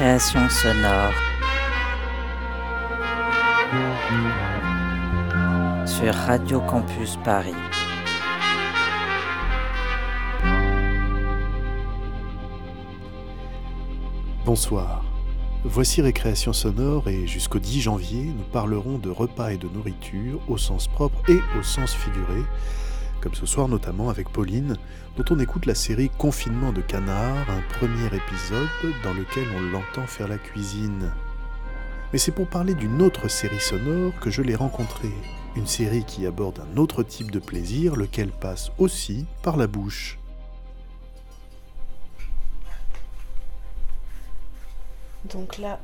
Récréation sonore. Sur Radio Campus Paris. Bonsoir. Voici Récréation sonore et jusqu'au 10 janvier, nous parlerons de repas et de nourriture au sens propre et au sens figuré, comme ce soir notamment avec Pauline, dont on écoute la série Confinement de canard, un premier épisode dans lequel on l'entend faire la cuisine. Mais c'est pour parler d'une autre série sonore que je l'ai rencontrée, une série qui aborde un autre type de plaisir, lequel passe aussi par la bouche. Donc là,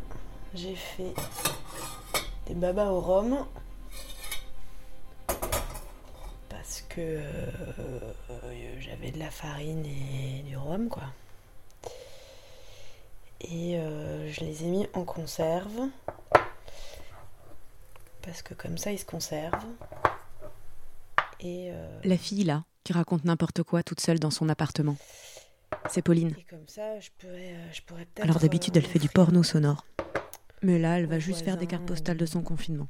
j'ai fait des babas au rhum. Que euh, j'avais de la farine et du rhum, quoi. Et euh, je les ai mis en conserve. Parce que comme ça, ils se conservent. Et, euh, La fille, là, qui raconte n'importe quoi toute seule dans son appartement. C'est Pauline. et comme ça, je pourrais, je pourrais peut-être. Alors d'habitude, elle fait du porno sonore. Mais là, elle va juste faire des cartes postales de son confinement.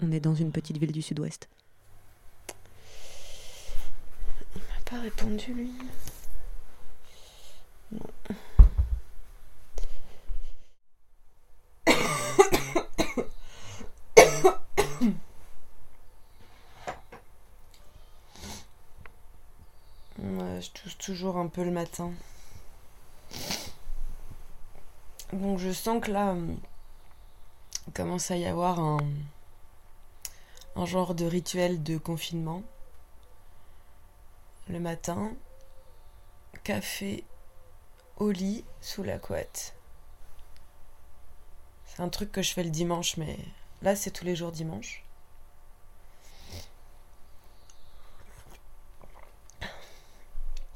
On est dans une petite ville du sud-ouest. Il m'a répondu, lui. Non. Je tousse toujours un peu le matin. Donc je sens que là, hum, commence à y avoir un, un genre de rituel de confinement. Le matin, café au lit sous la couette. C'est un truc que je fais le dimanche, mais là c'est tous les jours dimanche.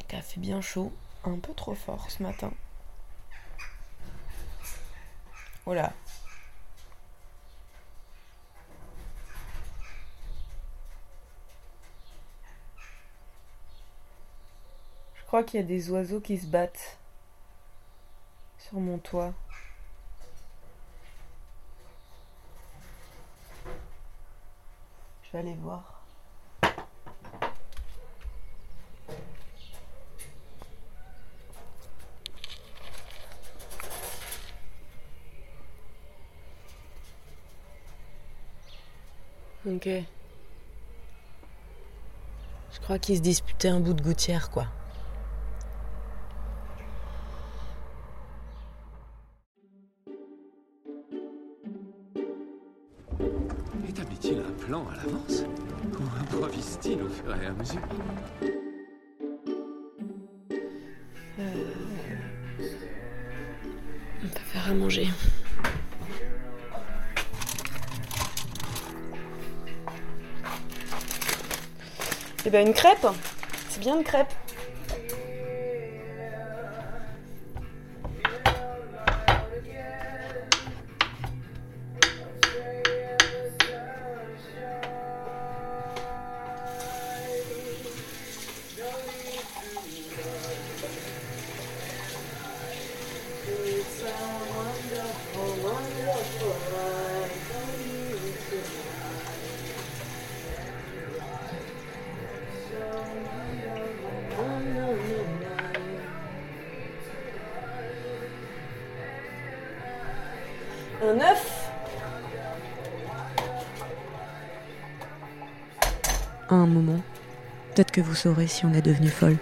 Café bien chaud, un peu trop fort ce matin. Voilà. Crois qu'il y a des oiseaux qui se battent sur mon toit. Je vais aller voir. Ok. Je crois qu'ils se disputaient un bout de gouttière, quoi. Mesure On peut faire à manger. Eh ben une crêpe C'est bien une crêpe. Peut-être que vous saurez si on est devenu folle.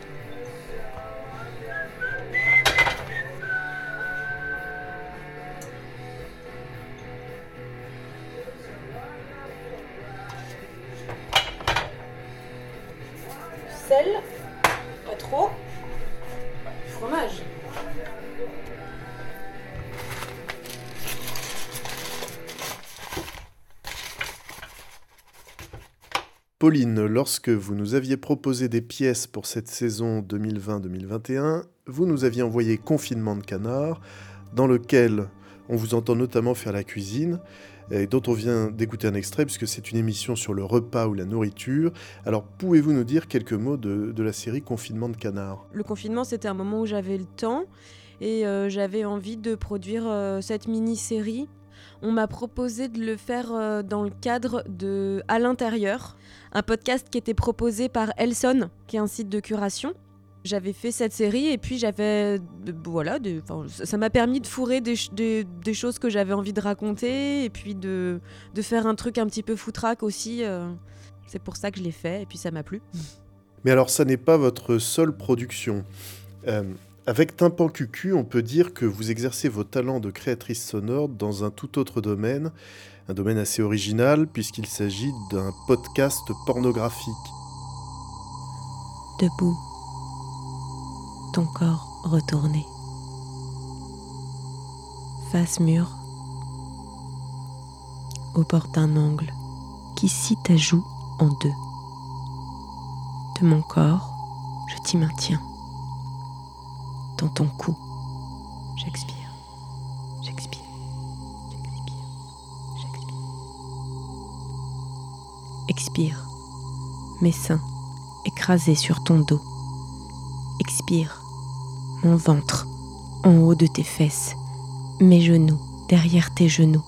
Pauline, lorsque vous nous aviez proposé des pièces pour cette saison 2020-2021, vous nous aviez envoyé Confinement de canard, dans lequel on vous entend notamment faire la cuisine, et dont on vient d'écouter un extrait, puisque c'est une émission sur le repas ou la nourriture. Alors, pouvez-vous nous dire quelques mots de, la série Confinement de canard? Le confinement, c'était un moment où j'avais le temps et euh, j'avais envie de produire euh, cette mini-série. On m'a proposé de le faire euh, dans le cadre de À l'intérieur, un podcast qui était proposé par Elson, qui est un site de curation. J'avais fait cette série et puis j'avais. Voilà, ça m'a permis de fourrer des, ch- des- des choses que j'avais envie de raconter et puis de, de faire un truc un petit peu foutraque aussi. euh. C'est pour ça que je l'ai fait et puis ça m'a plu. Mais alors, ça n'est pas votre seule production. Euh, avec Tympan Cucu, on peut dire que vous exercez vos talents de créatrice sonore dans un tout autre domaine, un domaine assez original puisqu'il s'agit d'un podcast pornographique. debout, ton corps retourné. Face mur, au bord d'un angle qui scie ta joue en deux. De mon corps, je t'y maintiens. Ton cou, j'expire, j'expire, j'expire, j'expire. Expire, mes seins écrasés sur ton dos. Expire, mon ventre en haut de tes fesses, mes genoux derrière tes genoux,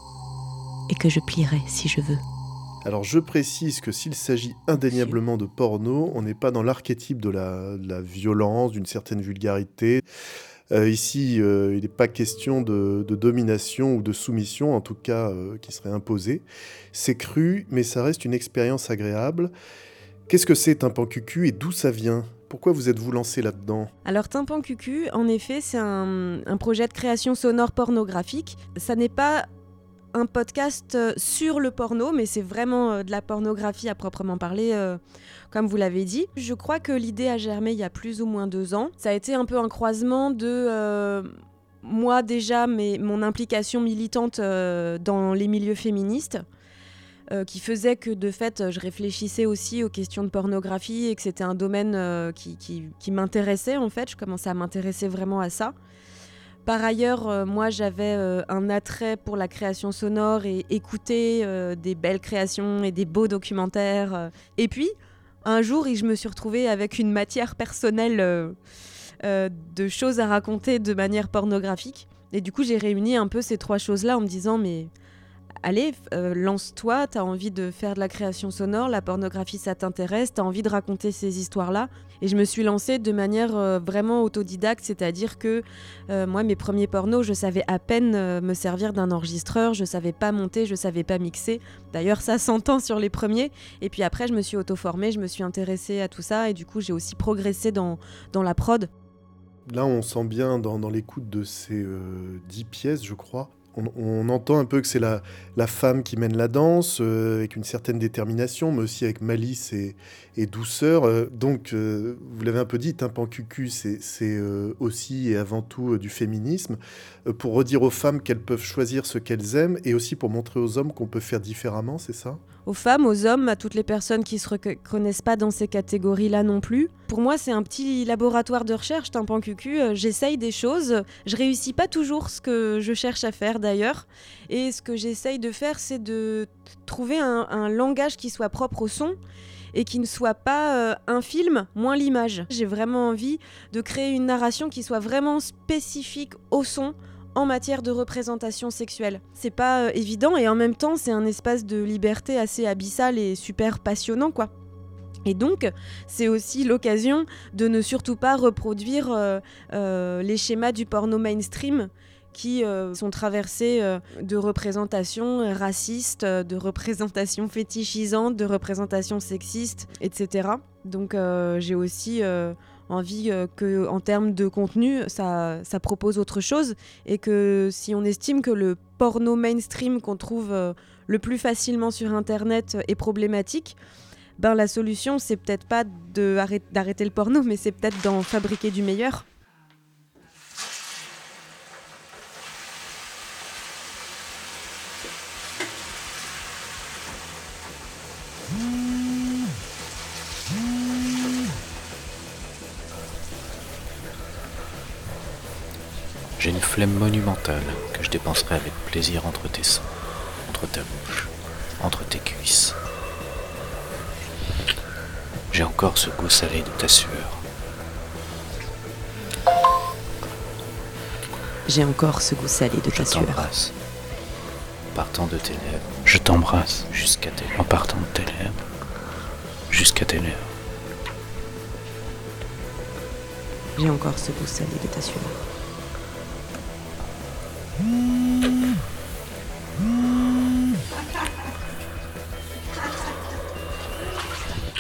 et que je plierai si je veux. Alors je précise que s'il s'agit indéniablement de porno, on n'est pas dans l'archétype de la, violence, d'une certaine vulgarité. Euh, ici, euh, il n'est pas question de, domination ou de soumission, en tout cas euh, qui serait imposée. C'est cru, mais ça reste une expérience agréable. Qu'est-ce que c'est un pancucu et d'où ça vient? Pourquoi vous êtes-vous lancé là-dedans? Alors Tympan Cucu, en effet, c'est un, un projet de création sonore pornographique. Ça n'est pas un podcast euh, sur le porno, mais c'est vraiment euh, de la pornographie à proprement parler, euh, comme vous l'avez dit. Je crois que l'idée a germé il y a plus ou moins deux ans. Ça a été un peu un croisement de... moi déjà, mais mon implication militante dans les milieux féministes, qui faisait que de fait, je réfléchissais aussi aux questions de pornographie et que c'était un domaine qui m'intéressait en fait. Je commençais à m'intéresser vraiment à ça. Par ailleurs, euh, moi j'avais euh, un attrait pour la création sonore et écouter euh, des belles créations et des beaux documentaires. Et puis, un jour, je me suis retrouvée avec une matière personnelle de choses à raconter de manière pornographique. Et du coup, j'ai réuni un peu ces trois choses-là en me disant, mais allez, euh, lance-toi, t'as envie de faire de la création sonore, la pornographie ça t'intéresse, t'as envie de raconter ces histoires-là. Et je me suis lancée de manière euh, vraiment autodidacte, c'est-à-dire que euh, moi, mes premiers pornos, je savais à peine me servir d'un enregistreur, je savais pas monter, je savais pas mixer. D'ailleurs, ça s'entend sur les premiers. Et puis après, je me suis auto-formée, je me suis intéressée à tout ça, et du coup, j'ai aussi progressé dans, dans la prod. Là, on sent bien dans, dans l'écoute de ces dix pièces, je crois, on, entend un peu que c'est la, femme qui mène la danse, euh, avec une certaine détermination, mais aussi avec malice et, douceur. Euh, donc, euh, vous l'avez un peu dit, Tympan Cucu, c'est aussi et avant tout du féminisme, pour redire aux femmes qu'elles peuvent choisir ce qu'elles aiment, et aussi pour montrer aux hommes qu'on peut faire différemment, c'est ça? Aux femmes, aux hommes, à toutes les personnes qui se reconnaissent pas dans ces catégories-là non plus. Pour moi, c'est un petit laboratoire de recherche, Tympan Cucu. Euh, J'essaye des choses. Je réussis pas toujours ce que je cherche à faire d'ailleurs. Et ce que j'essaye de faire, c'est de trouver un, un langage qui soit propre au son et qui ne soit pas euh, un film moins l'image. J'ai vraiment envie de créer une narration qui soit vraiment spécifique au son en matière de représentation sexuelle. C'est pas euh, évident et en même temps c'est un espace de liberté assez abyssal et super passionnant quoi. Et donc, c'est aussi l'occasion de ne surtout pas reproduire euh, euh, les schémas du porno mainstream qui sont traversés de représentations racistes, de représentations fétichisantes, de représentations sexistes, etc. Donc, j'ai aussi envie euh, que, en termes de contenu, ça, ça propose autre chose et que si on estime que le porno mainstream qu'on trouve euh, le plus facilement sur Internet est problématique, ben la solution c'est peut-être pas d'arrêter le porno, mais c'est peut-être d'en fabriquer du meilleur. Flemme monumentale que je dépenserai avec plaisir entre tes seins, entre ta bouche, entre tes cuisses. J'ai encore ce goût salé de ta sueur. J'ai encore ce goût salé de ta Je sueur. t'embrasse. Partant de tes lèvres, je t'embrasse jusqu'à tes lèvres. En partant de tes lèvres, jusqu'à tes lèvres. J'ai encore ce goût salé de ta sueur.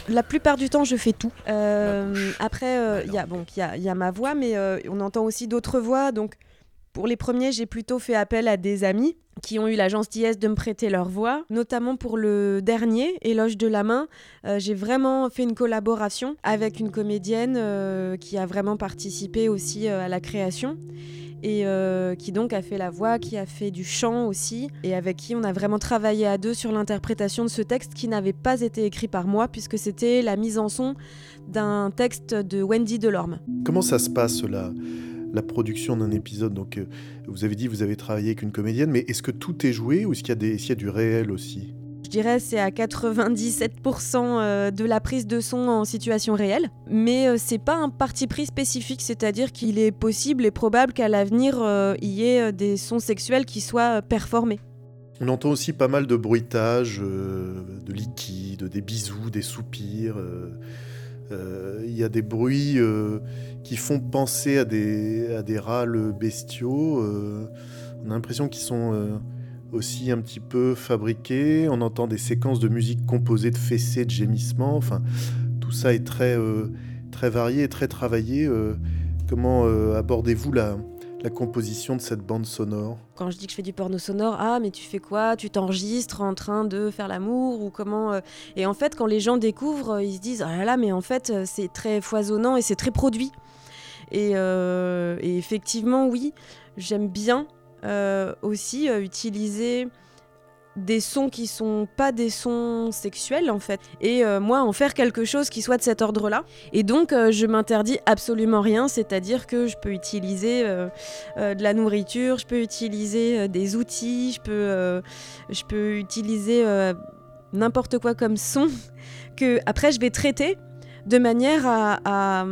La plupart du temps, je fais tout. Euh, après, euh, il y, a- bon, il y, a, il y a ma voix, mais euh, on entend aussi d'autres voix. Donc, pour les premiers, j'ai plutôt fait appel à des amis qui ont eu la gentillesse de me prêter leur voix. Notamment pour le dernier, Éloge de la main, euh, j'ai vraiment fait une collaboration avec une comédienne euh, qui a vraiment participé aussi euh, à la création et qui donc a fait la voix, qui a fait du chant aussi, et avec qui on a vraiment travaillé à deux sur l'interprétation de ce texte qui n'avait pas été écrit par moi, puisque c'était la mise en son d'un texte de Wendy Delorme. Comment ça se passe la, la production d'un épisode Donc, euh, vous avez dit que vous avez travaillé avec une comédienne, mais est-ce que tout est joué ou est-ce qu'il y, a des- est-ce qu'il y a du réel aussi? Je dirais c'est à 97% euh, de la prise de son en situation réelle, mais euh, c'est pas un parti pris spécifique, c'est-à-dire qu'il est possible et probable qu'à l'avenir il y ait des sons sexuels qui soient performés. On entend aussi pas mal de bruitages, euh, de liquide, des bisous, des soupirs. euh, Il y a des bruits euh, qui font penser à des, à des râles bestiaux. euh, on a l'impression qu'ils sont euh, aussi un petit peu fabriqués. On entend des séquences de musique composées de fessées, de gémissements. Enfin, tout ça est très, euh, très varié et très travaillé. euh. comment euh, abordez-vous la, la composition de cette bande sonore. Quand je dis que je fais du porno sonore, ah mais tu fais quoi? Tu t'enregistres en train de faire l'amour ou comment euh? Et en fait, quand les gens découvrent, euh, ils se disent ah là là, mais en fait euh, c'est très foisonnant et c'est très produit. Et, effectivement, oui, j'aime bien aussi utiliser des sons qui sont pas des sons sexuels en fait. Et euh, moi en faire quelque chose qui soit de cet ordre là et donc euh, je m'interdis absolument rien c'est à dire que je peux utiliser euh, de la nourriture je peux utiliser des outils je peux je peux utiliser n'importe quoi comme son que après je vais traiter de manière à,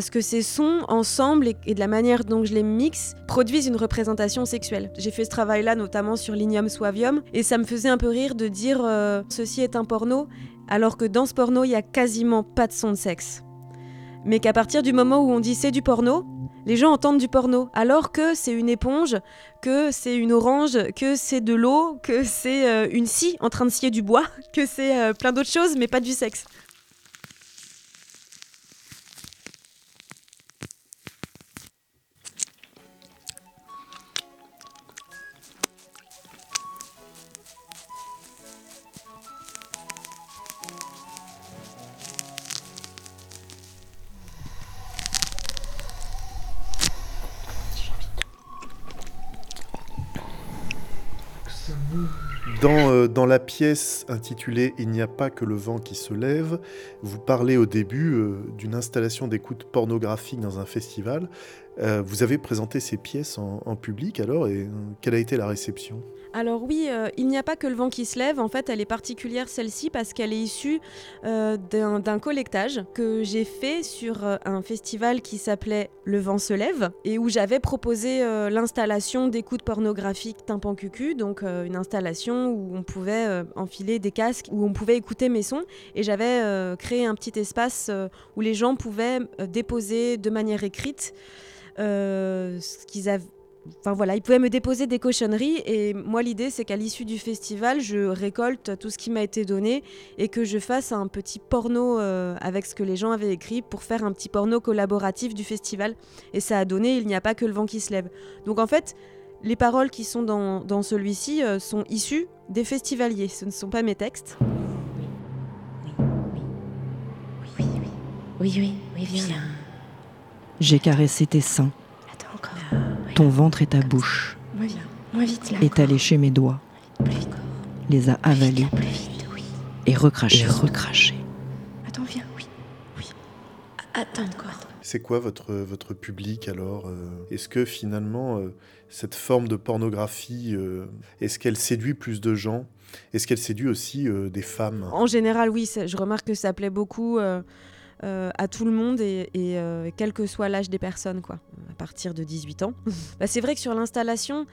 ce que ces sons ensemble et, et de la manière dont je les mixe produisent une représentation sexuelle. J'ai fait ce travail-là notamment sur Linium Suavium et ça me faisait un peu rire de dire euh, ceci est un porno alors que dans ce porno il y a quasiment pas de son de sexe. Mais qu'à partir du moment où on dit c'est du porno, les gens entendent du porno, alors que c'est une éponge, que c'est une orange, que c'est de l'eau, que c'est euh, une scie en train de scier du bois, que c'est euh, plein d'autres choses, mais pas du sexe. Dans, euh, dans la pièce intitulée Il n'y a pas que le vent qui se lève, vous parlez au début euh, d'une installation d'écoute pornographique dans un festival. Euh, vous avez présenté ces pièces en, public alors et quelle a été la réception? Alors oui, euh, il n'y a pas que le vent qui se lève. En fait, elle est particulière celle-ci parce qu'elle est issue euh, d'un collectage que j'ai fait sur euh, un festival qui s'appelait Le vent se lève et où j'avais proposé l'installation d'écoute pornographique tympan cucu, donc une installation où on pouvait enfiler des casques, où on pouvait écouter mes sons et j'avais créé un petit espace où les gens pouvaient déposer de manière écrite ce qu'ils avaient Enfin voilà, ils pouvaient me déposer des cochonneries et moi l'idée c'est qu'à l'issue du festival, je récolte tout ce qui m'a été donné et que je fasse un petit porno euh, avec ce que les gens avaient écrit pour faire un petit porno collaboratif du festival. Et ça a donné Il n'y a pas que le vent qui se lève. Donc en fait, les paroles qui sont dans, dans celui-ci euh, sont issues des festivaliers, ce ne sont pas mes textes. Oui, oui, oui, viens. J'ai caressé tes seins. Ton ventre et ta bouche. T'as léché mes doigts. Plus vite. Les a avalés. Et recrachés. Et recrachés. Attends, viens, oui. Oui. Attends encore. C'est quoi votre, votre public alors euh? Est-ce que finalement, euh, cette forme de pornographie, euh, est-ce qu'elle séduit plus de gens? Est-ce qu'elle séduit aussi des femmes? En général, oui, je remarque que ça plaît beaucoup. À tout le monde et, quel que soit l'âge des personnes, quoi, à partir de 18 ans. Bah, c'est vrai que sur l'installation,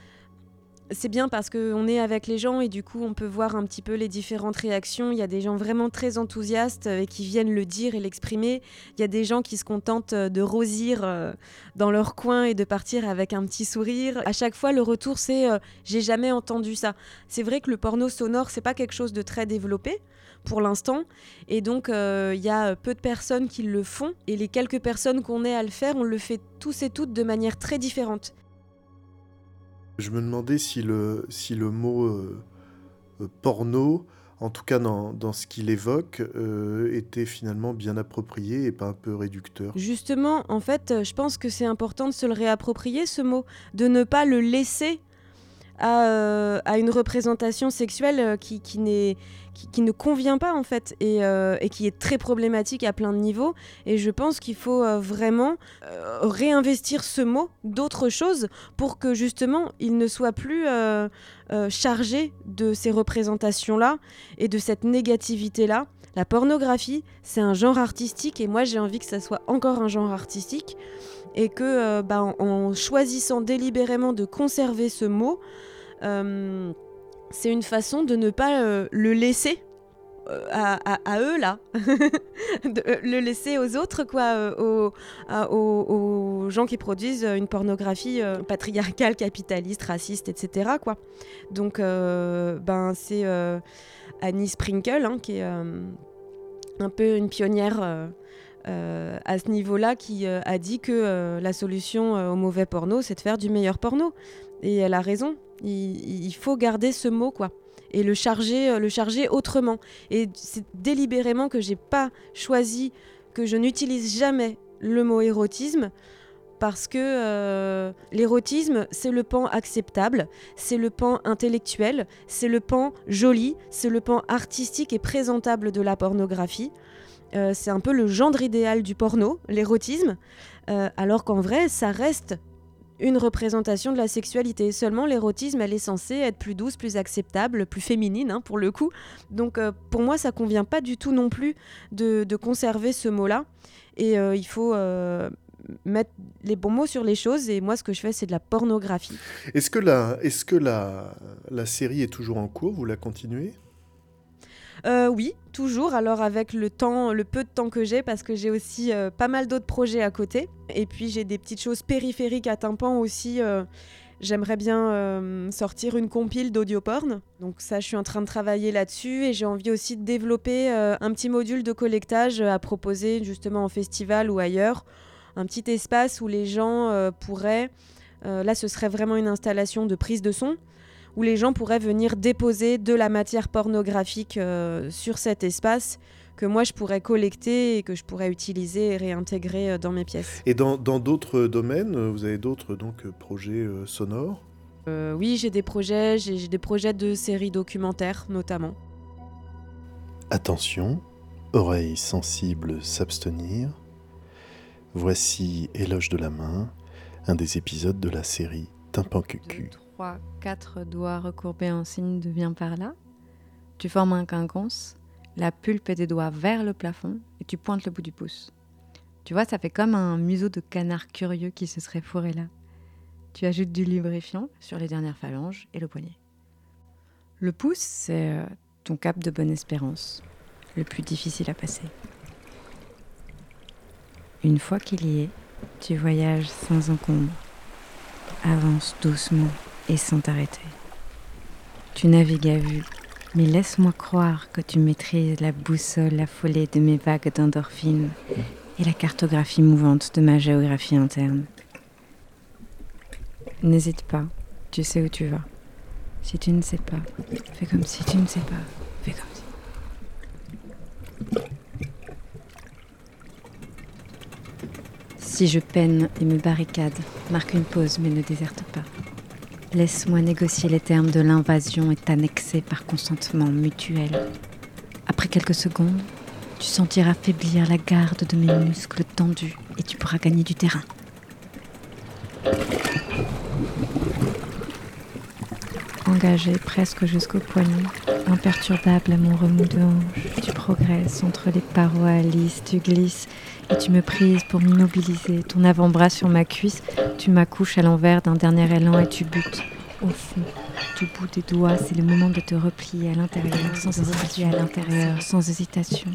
c'est bien parce qu'on est avec les gens et du coup on peut voir un petit peu les différentes réactions. Il y a des gens vraiment très enthousiastes et qui viennent le dire et l'exprimer. Il y a des gens qui se contentent euh, de rosir euh, dans leur coin et de partir avec un petit sourire. À chaque fois le retour c'est euh, j'ai jamais entendu ça. C'est vrai que le porno sonore c'est pas quelque chose de très développé pour l'instant. Et donc, il y a peu de personnes qui le font. Et les quelques personnes qu'on est à le faire, on le fait tous et toutes de manière très différente. Je me demandais si le, si le mot euh, euh, porno, en tout cas dans, dans ce qu'il évoque, euh, était finalement bien approprié et pas un peu réducteur. Justement, en fait, je pense que c'est important de se le réapproprier, ce mot, de ne pas le laisser à, à une représentation sexuelle qui, qui n'est qui, ne convient pas en fait euh, et, qui est très problématique à plein de niveaux. Et je pense qu'il faut euh, vraiment euh, réinvestir ce mot d'autres choses pour que justement il ne soit plus chargé de ces représentations-là et de cette négativité-là. La pornographie, c'est un genre artistique et moi j'ai envie que ça soit encore un genre artistique et que bah, en, choisissant délibérément de conserver ce mot, c'est une façon de ne pas euh, le laisser euh, à, eux là, de euh, le laisser aux autres quoi, aux, gens qui produisent une pornographie patriarcale, capitaliste, raciste, etc. quoi. Donc ben c'est Annie Sprinkle hein, qui est un peu une pionnière. à ce niveau-là, qui a dit que la solution au mauvais porno, c'est de faire du meilleur porno. Et elle a raison. Il, faut garder ce mot, quoi. Et le charger, euh, le charger autrement. Et c'est délibérément que j'ai pas choisi, que je n'utilise jamais le mot érotisme. Parce que euh, l'érotisme, c'est le pan acceptable, c'est le pan intellectuel, c'est le pan joli, c'est le pan artistique et présentable de la pornographie. Euh, c'est un peu le gendre idéal du porno, l'érotisme, alors qu'en vrai, ça reste une représentation de la sexualité. Seulement, l'érotisme, elle est censée être plus douce, plus acceptable, plus féminine, hein, pour le coup. Donc, euh, pour moi, ça convient pas du tout non plus de, conserver ce mot-là. Et euh, il faut euh, mettre les bons mots sur les choses. Et moi, ce que je fais, c'est de la pornographie. Est-ce que, est -ce que la série est toujours en cours? Vous la continuez? Euh, oui, toujours. Alors avec le temps, le peu de temps que j'ai, parce que j'ai aussi euh, pas mal d'autres projets à côté. Et puis j'ai des petites choses périphériques à tympan aussi. Euh, j'aimerais bien sortir une compile d'audio porn. Donc ça, je suis en train de travailler là-dessus et j'ai envie aussi de développer un petit module de collectage à proposer justement en festival ou ailleurs. Un petit espace où les gens pourraient... là, ce serait vraiment une installation de prise de son où les gens pourraient venir déposer de la matière pornographique euh, sur cet espace que moi je pourrais collecter et que je pourrais utiliser et réintégrer euh, dans mes pièces. Et dans d'autres domaines, euh, vous avez d'autres donc projets sonores? Oui, j'ai des projets, j'ai des projets de séries documentaires notamment. Attention, oreilles sensibles s'abstenir. Voici Éloge de la main, un des épisodes de la série Tympan Cucu. 3, 4 doigts recourbés en signe de viens par là. Tu formes un quinconce, la pulpe des doigts vers le plafond et tu pointes le bout du pouce. Tu vois, ça fait comme un museau de canard curieux qui se serait fourré là. Tu ajoutes du lubrifiant sur les dernières phalanges et le poignet. Le pouce, c'est euh, ton cap de bonne espérance, le plus difficile à passer. Une fois qu'il y est, tu voyages sans encombre. Avance doucement et sans t'arrêter. Tu navigues à vue, mais laisse-moi croire que tu maîtrises la boussole affolée de mes vagues d'endorphines et la cartographie mouvante de ma géographie interne. N'hésite pas, tu sais où tu vas. Si tu ne sais pas, fais comme si tu ne sais pas, fais comme si. Si je peine et me barricade, marque une pause mais ne déserte pas. Laisse-moi négocier les termes de l'invasion et t'annexer par consentement mutuel. Après quelques secondes, Tu sentiras faiblir la garde de mes muscles tendus et tu pourras gagner du terrain. Engagé presque jusqu'au poignet, imperturbable à mon remous de hanche, tu progresses entre les parois lisses, tu glisses tu me prises pour m'immobiliser. Ton avant-bras sur ma cuisse, tu m'accouches à l'envers d'un dernier élan et tu butes. Au fond, du bout des doigts, c'est le moment de te replier à l'intérieur, sans hésitation, sans hésitation.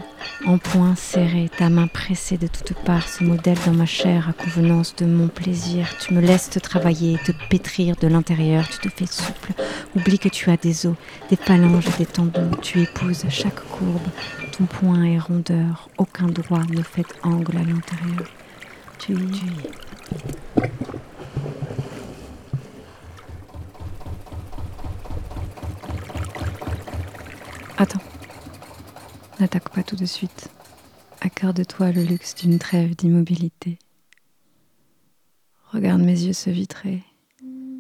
En poing serré, ta main pressée de toutes parts, ce modèle dans ma chair à convenance de mon plaisir. Tu me laisses te travailler, te pétrir de l'intérieur, tu te fais souple. Oublie que tu as des os, des phalanges et des tendons. Tu épouses chaque courbe. Ton poing est rondeur, aucun droit ne fait angle à l'intérieur. Tu y es. Attends. N'attaque pas tout de suite. Accorde-toi le luxe d'une trêve d'immobilité. Regarde mes yeux se vitrer,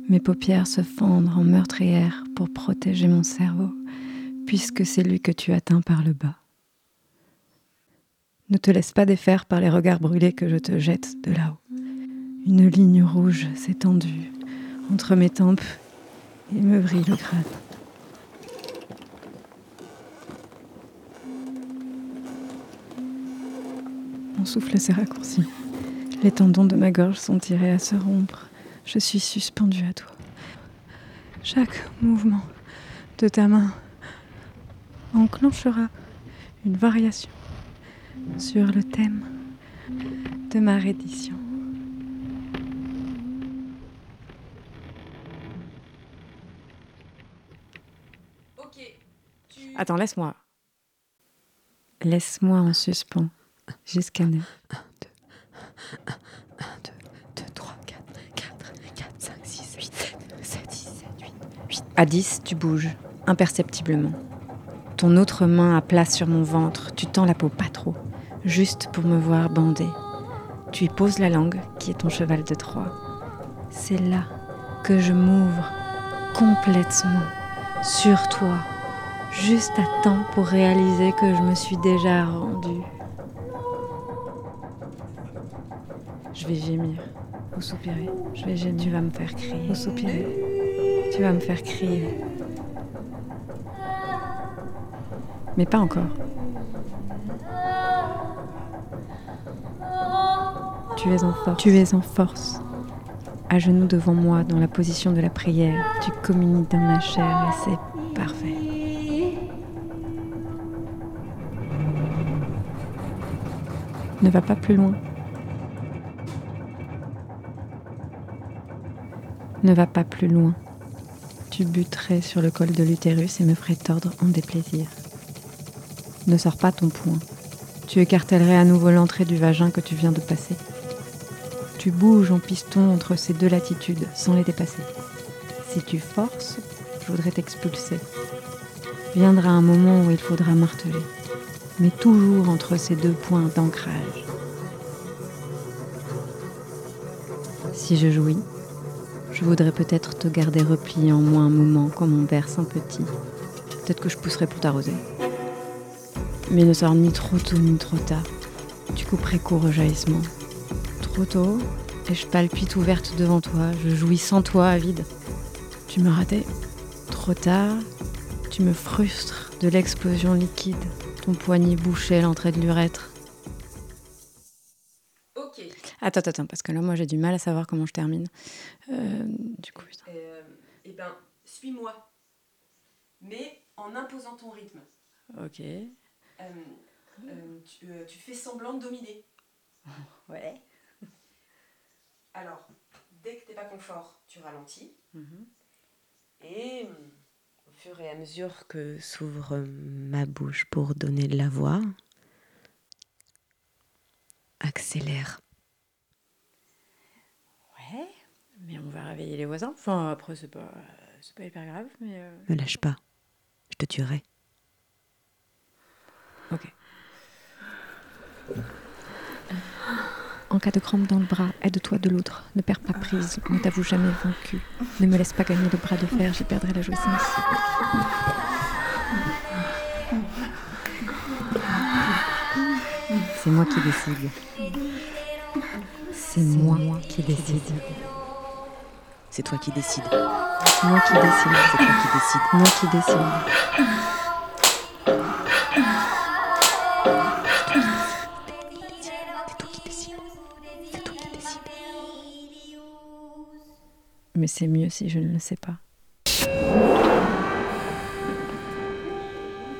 mes paupières se fendre en meurtrière pour protéger mon cerveau, puisque c'est lui que tu atteins par le bas. Ne te laisse pas défaire par les regards brûlés que je te jette de là-haut. Une ligne rouge s'est tendue entre mes tempes et me brille le crâne. Mon souffle s'est raccourci. Les tendons de ma gorge sont tirés à se rompre. Je suis suspendue à toi. Chaque mouvement de ta main enclenchera une variation sur le thème de ma reddition. Attends, laisse-moi. Laisse-moi en suspens jusqu'à 9. 1, 2, 1, 2, 2, 3, 4, 4, 4, 5, 6, 8, 7, 6, 7, 8, 8. À 10, tu bouges, imperceptiblement. Ton autre main à plat sur mon ventre, tu tends la peau pas trop, juste pour me voir bander. Tu y poses la langue, qui est ton cheval de Troie. C'est là que je m'ouvre complètement sur toi, juste à temps pour réaliser que je me suis déjà rendue. Je vais gémir ou soupirer. Je vais gémir. Tu vas me faire crier ou soupirer. Tu vas me faire crier. Mais pas encore. Tu es en force. Tu. À genoux devant moi, dans la position de la prière, tu communies dans ma chair et c'est parfait. Ne va pas plus loin. Ne va pas plus loin. Tu buterais sur le col de l'utérus et me ferais tordre en déplaisir. Ne sors pas ton poing. Tu écartellerais à nouveau l'entrée du vagin que tu viens de passer. Tu bouges en piston entre ces deux latitudes sans les dépasser. Si tu forces, je voudrais t'expulser. Viendra un moment où il faudra marteler, mais toujours entre ces deux points d'ancrage. Si je jouis, je voudrais peut-être te garder replié en moi un moment comme on berce un petit. Peut-être que je pousserai pour t'arroser. Mais ne sors ni trop tôt ni trop tard. Tu couperais court au jaillissement. Et je palpite ouverte devant toi, je jouis sans toi, avide. Tu me ratais. Trop tard, tu me frustres de l'explosion liquide. Ton poignet bouché l'entrée de l'urètre. Ok. Attends, attends, parce que là, moi, j'ai du mal à savoir comment je termine. Euh, du coup, putain. Euh, eh ben, suis-moi. Mais en imposant ton rythme. Ok. Tu, euh, tu fais semblant de dominer. Ouais. Alors, dès que t'es pas confort, tu ralentis. Mhm. Et hum, au fur et à mesure que s'ouvre ma bouche pour donner de la voix, accélère. Ouais. Mais on va réveiller les voisins. Enfin, après, c'est pas, c'est pas hyper grave, mais. euh, Ne lâche pas, je te tuerai. Ok. En cas de crampe dans le bras, aide-toi de l'autre. Ne perds pas prise. Ne t'avoue jamais vaincu. Ne me laisse pas gagner le bras de fer, j'y perdrai la jouissance. C'est moi qui décide. C'est moi qui décide. C'est toi qui décides. C'est moi qui décide. C'est toi qui décides. Moi qui décide. Mais c'est mieux si je ne le sais pas.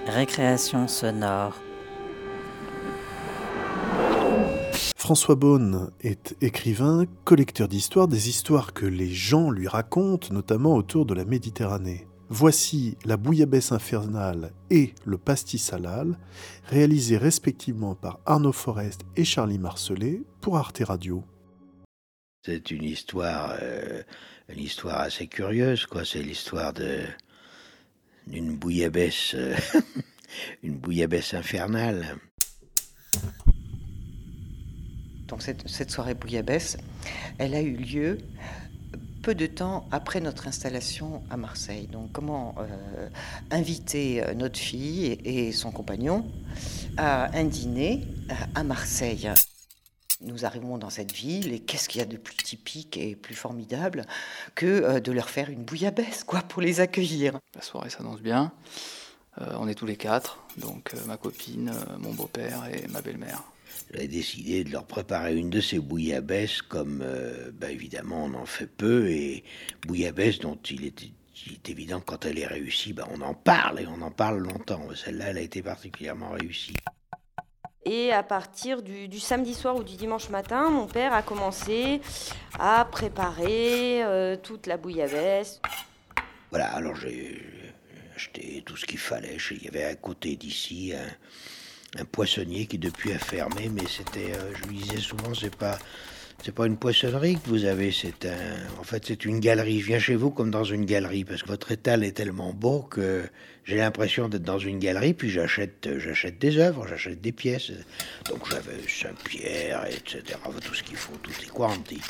Récréation sonore. François Beaune est écrivain, collecteur d'histoires, des histoires que les gens lui racontent, notamment autour de la Méditerranée. Voici La bouillabaisse infernale et Le pastis halal, réalisés respectivement par Arnaud Forest et Charlie Marcelet pour Arte Radio. C'est une histoire, euh, une histoire assez curieuse, quoi. C'est l'histoire de d'une bouillabaisse, euh, une bouillabaisse infernale. Donc cette, soirée bouillabaisse, elle a eu lieu peu de temps après notre installation à Marseille. Donc comment euh, inviter notre fille et, son compagnon à un dîner à Marseille nous arrivons dans cette ville et qu'est-ce qu'il y a de plus typique et plus formidable que euh, de leur faire une bouillabaisse, quoi, pour les accueillir. La soirée s'annonce bien. Euh, on est tous les quatre, donc euh, ma copine, euh, mon beau-père et ma belle-mère. J'avais décidé de leur préparer une de ces bouillabaisses, comme euh, bah, évidemment on en fait peu, et bouillabaisse dont il est, il est évident que quand elle est réussie, bah, on en parle et on en parle longtemps. Celle-là, elle a été particulièrement réussie. Et à partir du, samedi soir ou du dimanche matin, mon père a commencé à préparer euh, toute la bouillabaisse. Voilà, alors j'ai acheté tout ce qu'il fallait. Il y avait à côté d'ici un, un poissonnier qui depuis a fermé, mais c'était, euh, je lui disais souvent, c'est pas, c'est pas une poissonnerie que vous avez, c'est un, en fait, c'est une galerie. Je viens chez vous comme dans une galerie parce que votre étal est tellement beau que j'ai l'impression d'être dans une galerie. Puis j'achète, j'achète des œuvres, j'achète des pièces. Donc j'avais Saint-Pierre, etc. Tout ce qu'il faut, tout est quanti.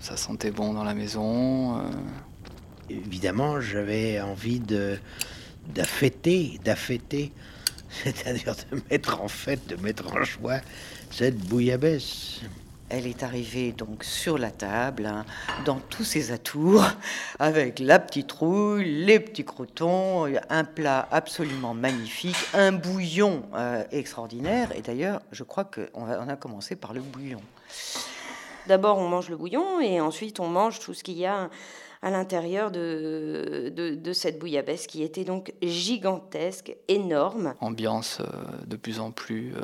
Ça sentait bon dans la maison. euh, Évidemment, j'avais envie de d'affêter, d'affêter, c'est-à-dire de mettre en fête, de mettre en joie cette bouillabaisse. Elle est arrivée donc sur la table, hein, dans tous ses atours, avec la petite rouille, les petits croutons, un plat absolument magnifique, un bouillon euh, extraordinaire. Et d'ailleurs, je crois qu'on on a commencé par le bouillon. D'abord, on mange le bouillon et ensuite, on mange tout ce qu'il y a à l'intérieur de, de, de cette bouillabaisse qui était donc gigantesque, énorme. ambiance euh, de plus en plus euh,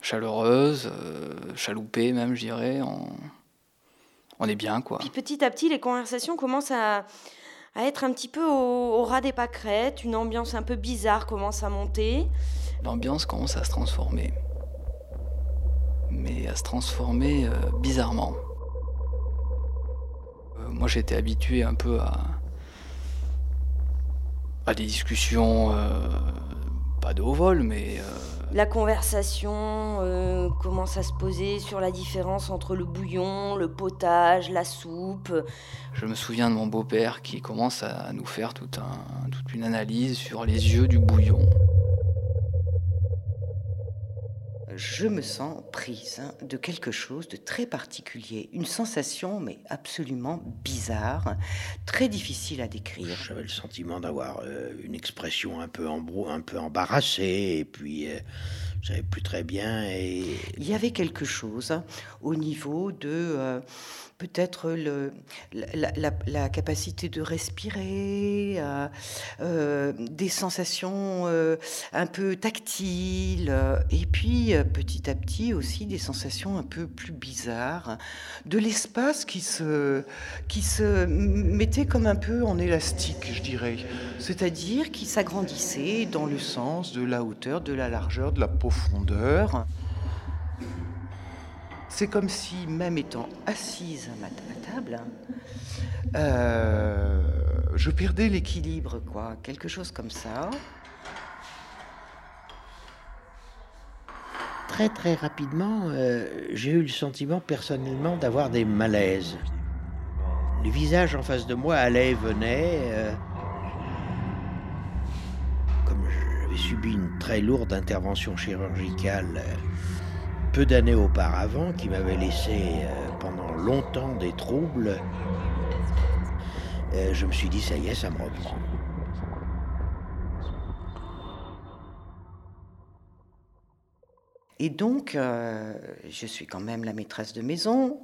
chaleureuse, euh, chaloupée même, je dirais. On, on est bien, quoi. Puis petit à petit, les conversations commencent à, à être un petit peu au, au ras des pâquerettes. Une ambiance un peu bizarre commence à monter. L'ambiance commence à se transformer. Mais à se transformer euh, bizarrement. Euh, moi, j'étais habitué un peu à, à des discussions, pas de haut vol, mais La conversation euh, commence à se poser sur la différence entre le bouillon, le potage, la soupe. je me souviens de mon beau-père qui commence à nous faire toute une analyse sur les yeux du bouillon. Je me sens prise hein, de quelque chose de très particulier, une sensation mais absolument bizarre, très difficile à décrire. J'avais le sentiment d'avoir euh, une expression un peu, embrou- un peu embarrassée, et puis euh, je savais plus très bien. Et Il y avait quelque chose au niveau de euh, peut-être la, capacité de respirer, euh, euh, des sensations euh, un peu tactiles, et puis petit à petit aussi des sensations un peu plus bizarres, de l'espace qui se, qui se mettait comme un peu en élastique, je dirais, c'est-à-dire qui s'agrandissait dans le sens de la hauteur, de la largeur, de la profondeur. C'est comme si, même étant assise à ma ta- table, euh, je perdais l'équilibre, quoi, quelque chose comme ça. très très rapidement, euh, j'ai eu le sentiment personnellement d'avoir des malaises. Les visages en face de moi allaient et venaient. euh, subi une très lourde intervention chirurgicale peu d'années auparavant qui m'avait laissé euh, pendant longtemps des troubles. Euh, je me suis dit, ça y est, ça me reprend. Et donc, euh, je suis quand même la maîtresse de maison.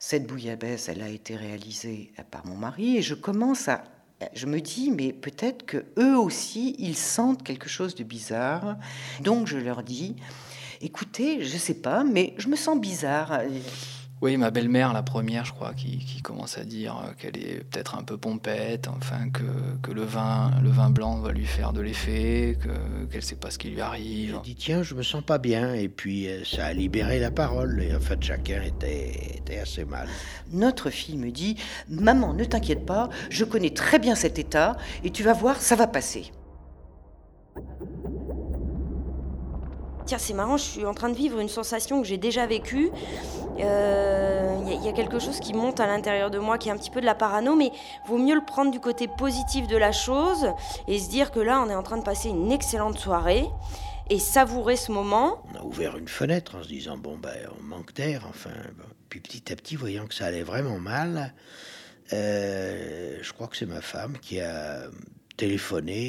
Cette bouillabaisse, elle a été réalisée par mon mari et je commence à je me dis, mais peut-être que eux aussi, ils sentent quelque chose de bizarre. Donc je leur dis, écoutez, je sais pas, mais je me sens bizarre. Oui, ma belle-mère, la première, je crois, qui, qui commence à dire qu'elle est peut-être un peu pompette, enfin que, que, le vin, le vin blanc va lui faire de l'effet, que qu'elle ne sait pas ce qui lui arrive. J'ai dit tiens, je me sens pas bien, et puis euh, ça a libéré la parole. Et en fait, chacun était, était assez mal. Notre fille me dit maman, ne t'inquiète pas, je connais très bien cet état, et tu vas voir, ça va passer. Tiens, c'est marrant, je suis en train de vivre une sensation que j'ai déjà vécue. Il euh, y, a quelque chose qui monte à l'intérieur de moi qui est un petit peu de la parano, mais vaut mieux le prendre du côté positif de la chose et se dire que là, on est en train de passer une excellente soirée et savourer ce moment. On a ouvert une fenêtre en se disant bon ben on manque d'air, enfin. Puis petit à petit, voyant que ça allait vraiment mal, euh, je crois que c'est ma femme qui a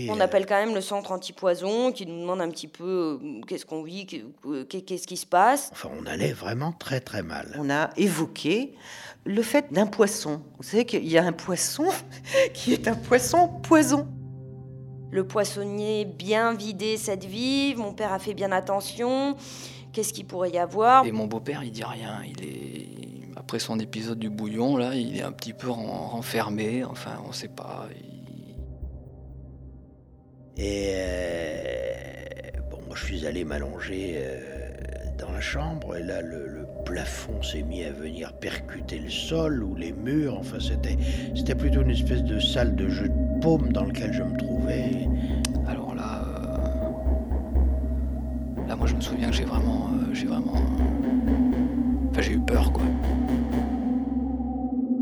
On appelle quand même le centre antipoison qui nous demande un petit peu euh, qu'est-ce qu'on vit, qu'est-ce qui se passe. Enfin, on allait vraiment très très mal. On a évoqué le fait d'un poisson. Vous savez qu'il y a un poisson qui est un poisson poison. Le poissonnier bien vidé cette vie, mon père a fait bien attention. Qu'est-ce qu'il pourrait y avoir? Et mon beau-père, il dit rien. Il est après son épisode du bouillon, là, il est un petit peu renfermé. Enfin, on sait pas. Il... Et euh, bon, moi je suis allé m'allonger euh, dans la chambre et là le, plafond s'est mis à venir percuter le sol ou les murs. Enfin, c'était c'était plutôt une espèce de salle de jeu de paume dans lequel je me trouvais. Alors là, euh, là moi je me souviens que j'ai vraiment, j'ai vraiment, enfin j'ai eu peur quoi.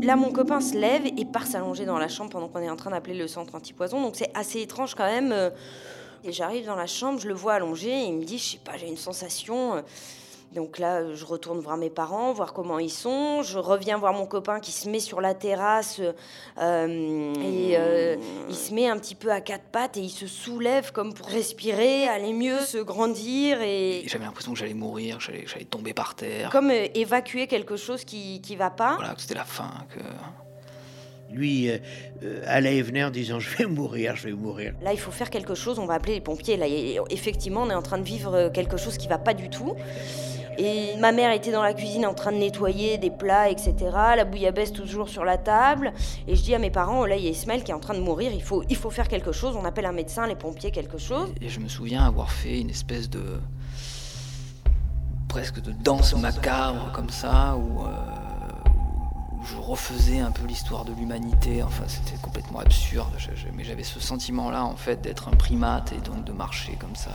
Là, mon copain se lève et part s'allonger dans la chambre pendant qu'on est en train d'appeler le centre antipoison. Donc c'est assez étrange quand même. Et j'arrive dans la chambre, je le vois allongé et il me dit, je sais pas, j'ai une sensation. Donc là, je retourne voir mes parents, voir comment ils sont. Je reviens voir mon copain qui se met sur la terrasse euh, et euh, il se met un petit peu à quatre pattes et il se soulève comme pour respirer, aller mieux, se grandir. Et, J'avais l'impression que j'allais mourir, j'allais, j'allais tomber par terre. Comme euh, évacuer quelque chose qui qui va pas. Voilà, que c'était la fin. Que... Lui euh, allait et venait en disant je vais mourir, je vais mourir. Là, il faut faire quelque chose, on va appeler les pompiers. Là, effectivement, on est en train de vivre quelque chose qui va pas du tout. Et ma mère était dans la cuisine en train de nettoyer des plats, etc. La bouillabaisse toujours sur la table. Et je dis à mes parents, oh là, il y a Ismaël qui est en train de mourir, il faut, il faut faire quelque chose. On appelle un médecin, les pompiers, quelque chose. Et, je me souviens avoir fait une espèce de. presque de danse macabre comme ça, où. Euh, je refaisais un peu l'histoire de l'humanité. Enfin, c'était complètement absurde. Mais j'avais ce sentiment-là, en fait, d'être un primate et donc de marcher comme ça.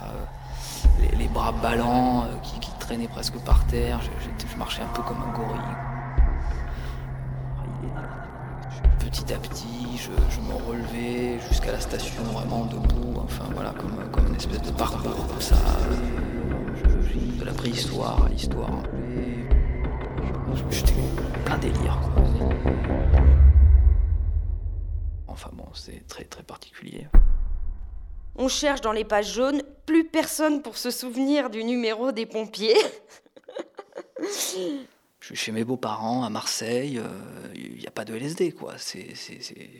Les, bras ballants euh, qui, traînaient presque par terre. Je, je, je, marchais un peu comme un gorille. Petit à petit, je, me relevais jusqu'à la station vraiment debout. Enfin voilà, comme, comme une espèce de parcours comme ça. De la préhistoire à l'histoire. J'étais plein délire. Quoi. Enfin bon, c'est très très particulier. On cherche dans les pages jaunes, plus personne pour se souvenir du numéro des pompiers. Je suis chez mes beaux-parents à Marseille, il euh, n'y a pas de LSD, quoi.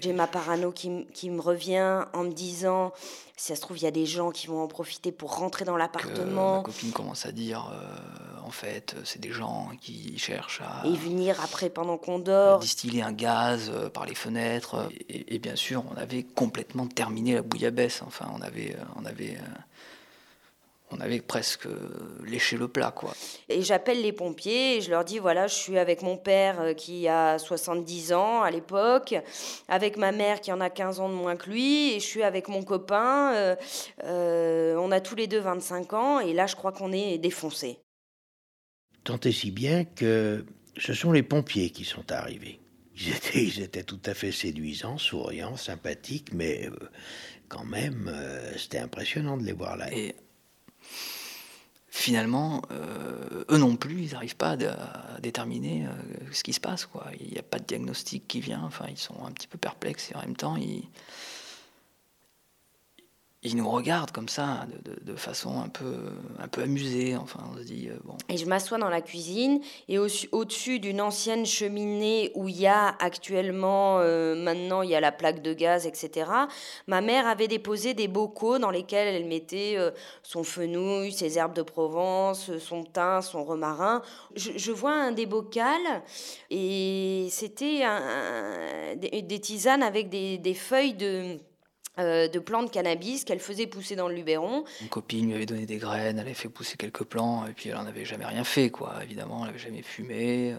J'ai ma parano qui, qui, me revient en me disant, si ça se trouve, il y a des gens qui vont en profiter pour rentrer dans l'appartement. Ma copine commence à dire, euh, en fait, c'est des gens qui cherchent à... Et venir après, pendant qu'on dort. Distiller un gaz euh, par les fenêtres. Et, et, bien sûr, on avait complètement terminé la bouillabaisse. Enfin, on avait... On avait on avait presque léché le plat, quoi. Et j'appelle les pompiers et je leur dis voilà, je suis avec mon père qui a 70 ans à l'époque, avec ma mère qui en a 15 ans de moins que lui, et je suis avec mon copain. Euh, euh, on a tous les deux 25 ans et là, je crois qu'on est défoncés. Tant et si bien que ce sont les pompiers qui sont arrivés. Ils étaient, ils étaient tout à fait séduisants, souriants, sympathiques, mais euh, quand même, euh, c'était impressionnant de les voir là. Et finalement, euh, eux non plus, ils n'arrivent pas à, déterminer ce qui se passe. Il n'y a pas de diagnostic qui vient. Enfin, ils sont un petit peu perplexes et en même temps, ils, il nous regarde comme ça, de, façon un peu, un peu amusée. Enfin, on se dit, euh, bon. Et je m'assois dans la cuisine, et au-dessus d'une ancienne cheminée où il y a actuellement, euh, maintenant, il y a la plaque de gaz, etc. Ma mère avait déposé des bocaux dans lesquels elle mettait euh, son fenouil, ses herbes de Provence, son thym, son romarin. Je, vois un des bocals, et c'était des, tisanes avec des feuilles de euh, de plantes de cannabis qu'elle faisait pousser dans le Luberon. Une copine lui avait donné des graines, elle avait fait pousser quelques plants, et puis elle n'en avait jamais rien fait, quoi. Évidemment, elle n'avait jamais fumé, euh,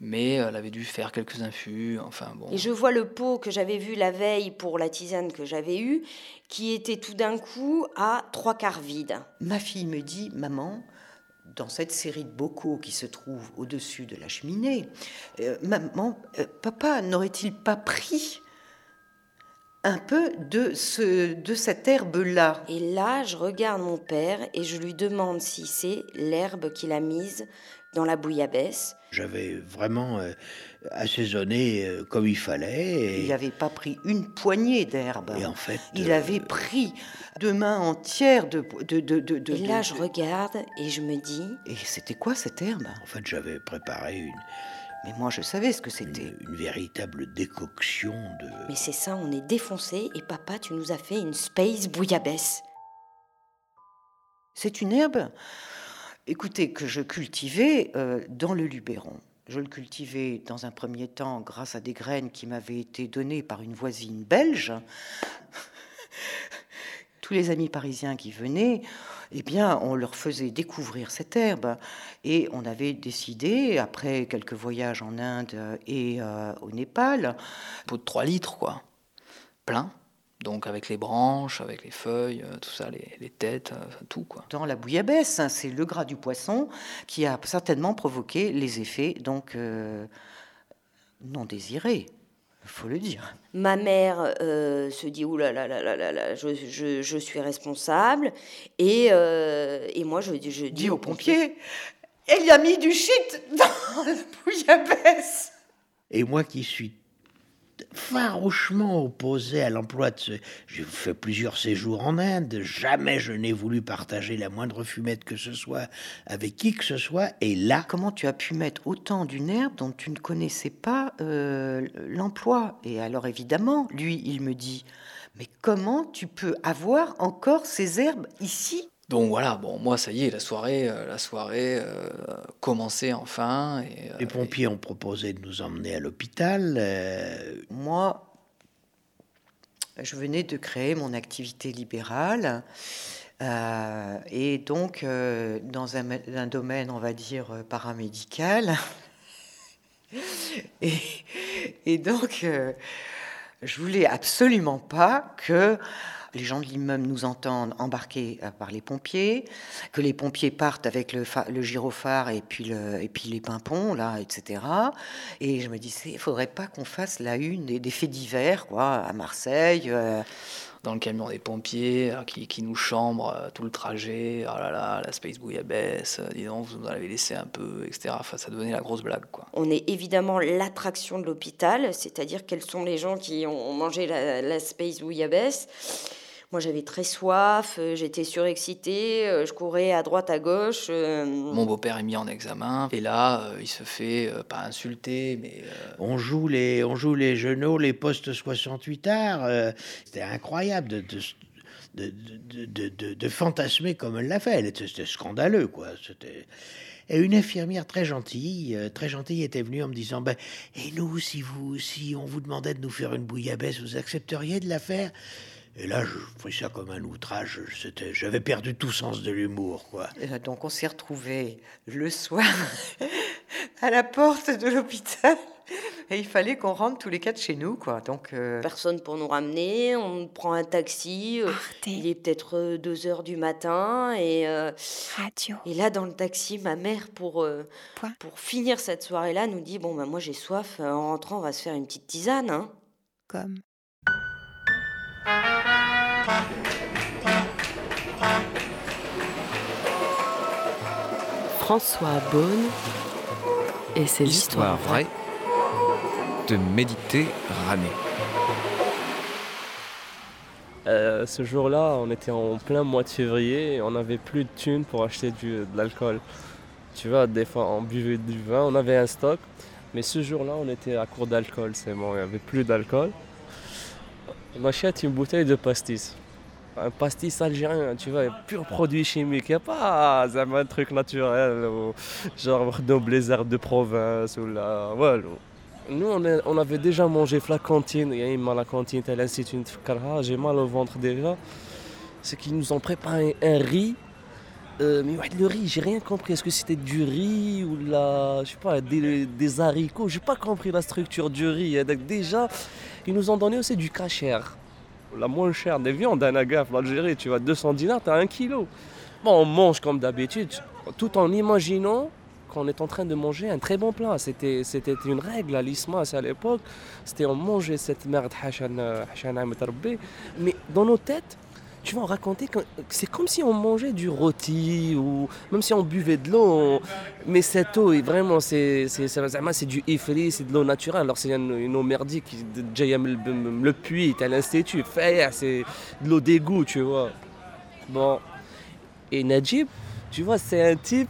mais elle avait dû faire quelques infus, enfin bon. Et je vois le pot que j'avais vu la veille pour la tisane que j'avais eue, qui était tout d'un coup à trois quarts vide. Ma fille me dit, maman, dans cette série de bocaux qui se trouve au-dessus de la cheminée, euh, maman, papa n'aurait-il pas pris un peu de, ce, de cette herbe-là. Et là, je regarde mon père et je lui demande si c'est l'herbe qu'il a mise dans la bouillabaisse. J'avais vraiment euh, assaisonné euh, comme il fallait. Il n'avait pas pris une poignée d'herbe. Et en fait. Il avait euh, pris deux mains entières de. de, de, de et là, je regarde et je me dis. Et c'était quoi cette herbe? En fait, j'avais préparé une mais moi, je savais ce que c'était. Une, véritable décoction de. Mais c'est ça, on est défoncé et papa, tu nous as fait une space bouillabaisse. C'est une herbe, écoutez, que je cultivais euh, dans le Luberon. Je le cultivais dans un premier temps grâce à des graines qui m'avaient été données par une voisine belge. Tous les amis parisiens qui venaient eh bien, on leur faisait découvrir cette herbe. Et on avait décidé, après quelques voyages en Inde et euh, au Népal. Pot de 3 litres, quoi. Plein. Donc avec les branches, avec les feuilles, euh, tout ça, les, têtes, euh, tout quoi. Dans la bouillabaisse, hein, c'est le gras du poisson qui a certainement provoqué les effets donc non désirés faut le dire. Ma mère euh, se dit Ouh là là là là là, je, je, je suis responsable. Et, euh, et moi, je, je dis aux pompiers Elle y a mis du shit dans la bouillabaisse. Et moi qui suis farouchement opposé à l'emploi de ce. J'ai fait plusieurs séjours en Inde. Jamais je n'ai voulu partager la moindre fumette que ce soit avec qui que ce soit. Et là. Comment tu as pu mettre autant d'une herbe dont tu ne connaissais pas euh, l'emploi? Et alors évidemment, lui, il me dit. Mais comment tu peux avoir encore ces herbes ici? Donc voilà, bon, moi ça y est, la soirée, euh, la soirée euh, commençait enfin. Et, Les pompiers ont proposé de nous emmener à l'hôpital. Moi, je venais de créer mon activité libérale. et donc, dans un, domaine, on va dire, paramédical. et, et, donc, je voulais absolument pas que les gens de l'immeuble nous entendent embarquer euh, par les pompiers, que les pompiers partent avec le, le gyrophare et puis, le, et puis les pimpons, là, etc. Et je me disais, il faudrait pas qu'on fasse la une des, faits divers, quoi, à Marseille. Euh. dans le camion des pompiers euh, qui, qui, nous chambre tout le trajet. Oh là là, la Space Bouillabaisse, dis donc, vous nous en avez laissé un peu, etc. Enfin, ça devenait la grosse blague. Quoi. On est évidemment l'attraction de l'hôpital, c'est-à-dire quels sont les gens qui ont mangé la, la Space Bouillabaisse. Moi, j'avais très soif, euh, j'étais surexcitée, euh, je courais à droite, à gauche. Euh. Mon beau-père est mis en examen, et là, il se fait pas insulter, mais. On, joue les, on joue les genoux, les postes 68 arts. C'était incroyable de, de de, de, de, fantasmer comme elle l'a fait. C'était scandaleux, quoi. C'était. Et une infirmière très gentille, très gentille, était venue en me disant ben, Et nous, si, vous, si on vous demandait de nous faire une bouillabaisse, vous accepteriez de la faire? Et là, je pris ça comme un outrage. C'était, j'avais perdu tout sens de l'humour, quoi. donc, on s'est retrouvés le soir à la porte de l'hôpital. Et il fallait qu'on rentre tous les quatre chez nous, quoi. Donc euh, personne pour nous ramener. On prend un taxi. Euh, il est peut-être 2 euh, heures du matin et radio. Et là, dans le taxi, ma mère, pour pour finir cette soirée-là, nous dit bon, ben moi j'ai soif. En rentrant, on va se faire une petite tisane, hein. Comme François Beaune et ses Histoire histoires vraie de Méditerranée. Euh, ce jour-là, on était en plein mois de février et on n'avait plus de thunes pour acheter du- de l'alcool. Tu vois, des fois on buvait du vin, on avait un stock, mais ce jour-là, on était à court d'alcool, c'est bon, il n'y avait plus d'alcool. On achète une bouteille de pastis. Un pastis algérien, tu vois, pur produit chimique, il n'y a pas un truc naturel, ou genre nos les herbes de province, ou là, voilà. Nous, on, avait déjà mangé la cantine. Il y a la cantine, à l'Institut de. J'ai mal au ventre déjà. C'est qu'ils nous ont préparé un riz. Euh, mais ouais, le riz, j'ai rien compris. Est-ce que c'était du riz ou je sais pas, des, des haricots? J'ai pas compris la structure du riz. Déjà, ils nous ont donné aussi du kacher. La moins chère des viandes, un agaf, l'Algérie, tu vois, 200 dinars, t'as un kilo. Bon, on mange comme d'habitude, tout en imaginant qu'on est en train de manger un très bon plat. C'était, une règle à l'ISMAS à l'époque. C'était on mangeait cette merde euh. Mais dans nos têtes, tu vas en raconter c'est comme si on mangeait du rôti ou même si on buvait de l'eau. Mais cette eau, est vraiment, c'est, du ifri, c'est de l'eau naturelle. Alors c'est une, eau merdique le, puits, t'as l'institut. C'est de l'eau d'égout, tu vois. Bon. Et Najib, tu vois, c'est un type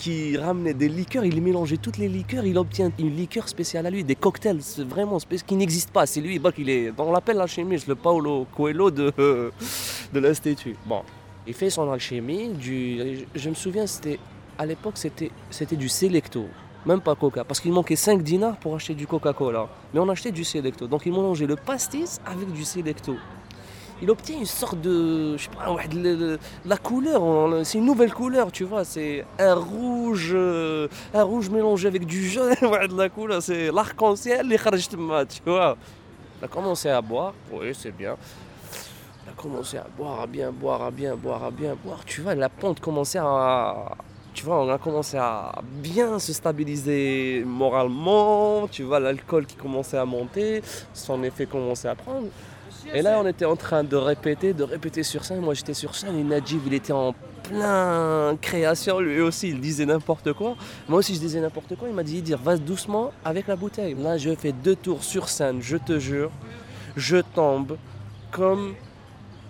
qui ramenait des liqueurs, il mélangeait toutes les liqueurs, il obtient une liqueur spéciale à lui, des cocktails vraiment spéciaux qui n'existent pas. C'est lui, bah, qu'il est, on l'appelle l'alchimiste, le Paolo Coelho de, de l'Institut. Bon, il fait son alchimie, du, je me souviens, c'était à l'époque, c'était, c'était du Selecto. Même pas Coca, parce qu'il manquait 5 dinars pour acheter du Coca-Cola. Mais on achetait du Selecto. Donc il mélangeait le pastis avec du Selecto il obtient une sorte de. Je sais pas, la couleur. on- C'est une nouvelle couleur, tu vois. C'est un rouge. euh, un rouge mélangé avec du jaune. de la couleur. C'est l'arc-en-ciel, les tu vois. Il a commencé à boire. Oui, c'est bien. Il a commencé à boire, à bien boire, à bien boire, à bien boire. Tu vois, la pente commençait à. Tu vois, on a commencé à bien se stabiliser moralement. Tu vois, l'alcool qui commençait à monter. Son effet commençait à prendre. Et là, on était en train de répéter, de répéter sur scène. Moi, j'étais sur scène et Najib, il était en plein création. Lui aussi, il disait n'importe quoi. Moi aussi, je disais n'importe quoi. Il m'a dit, dire, va doucement avec la bouteille. Là, je fais deux tours sur scène, je te jure. Je tombe comme.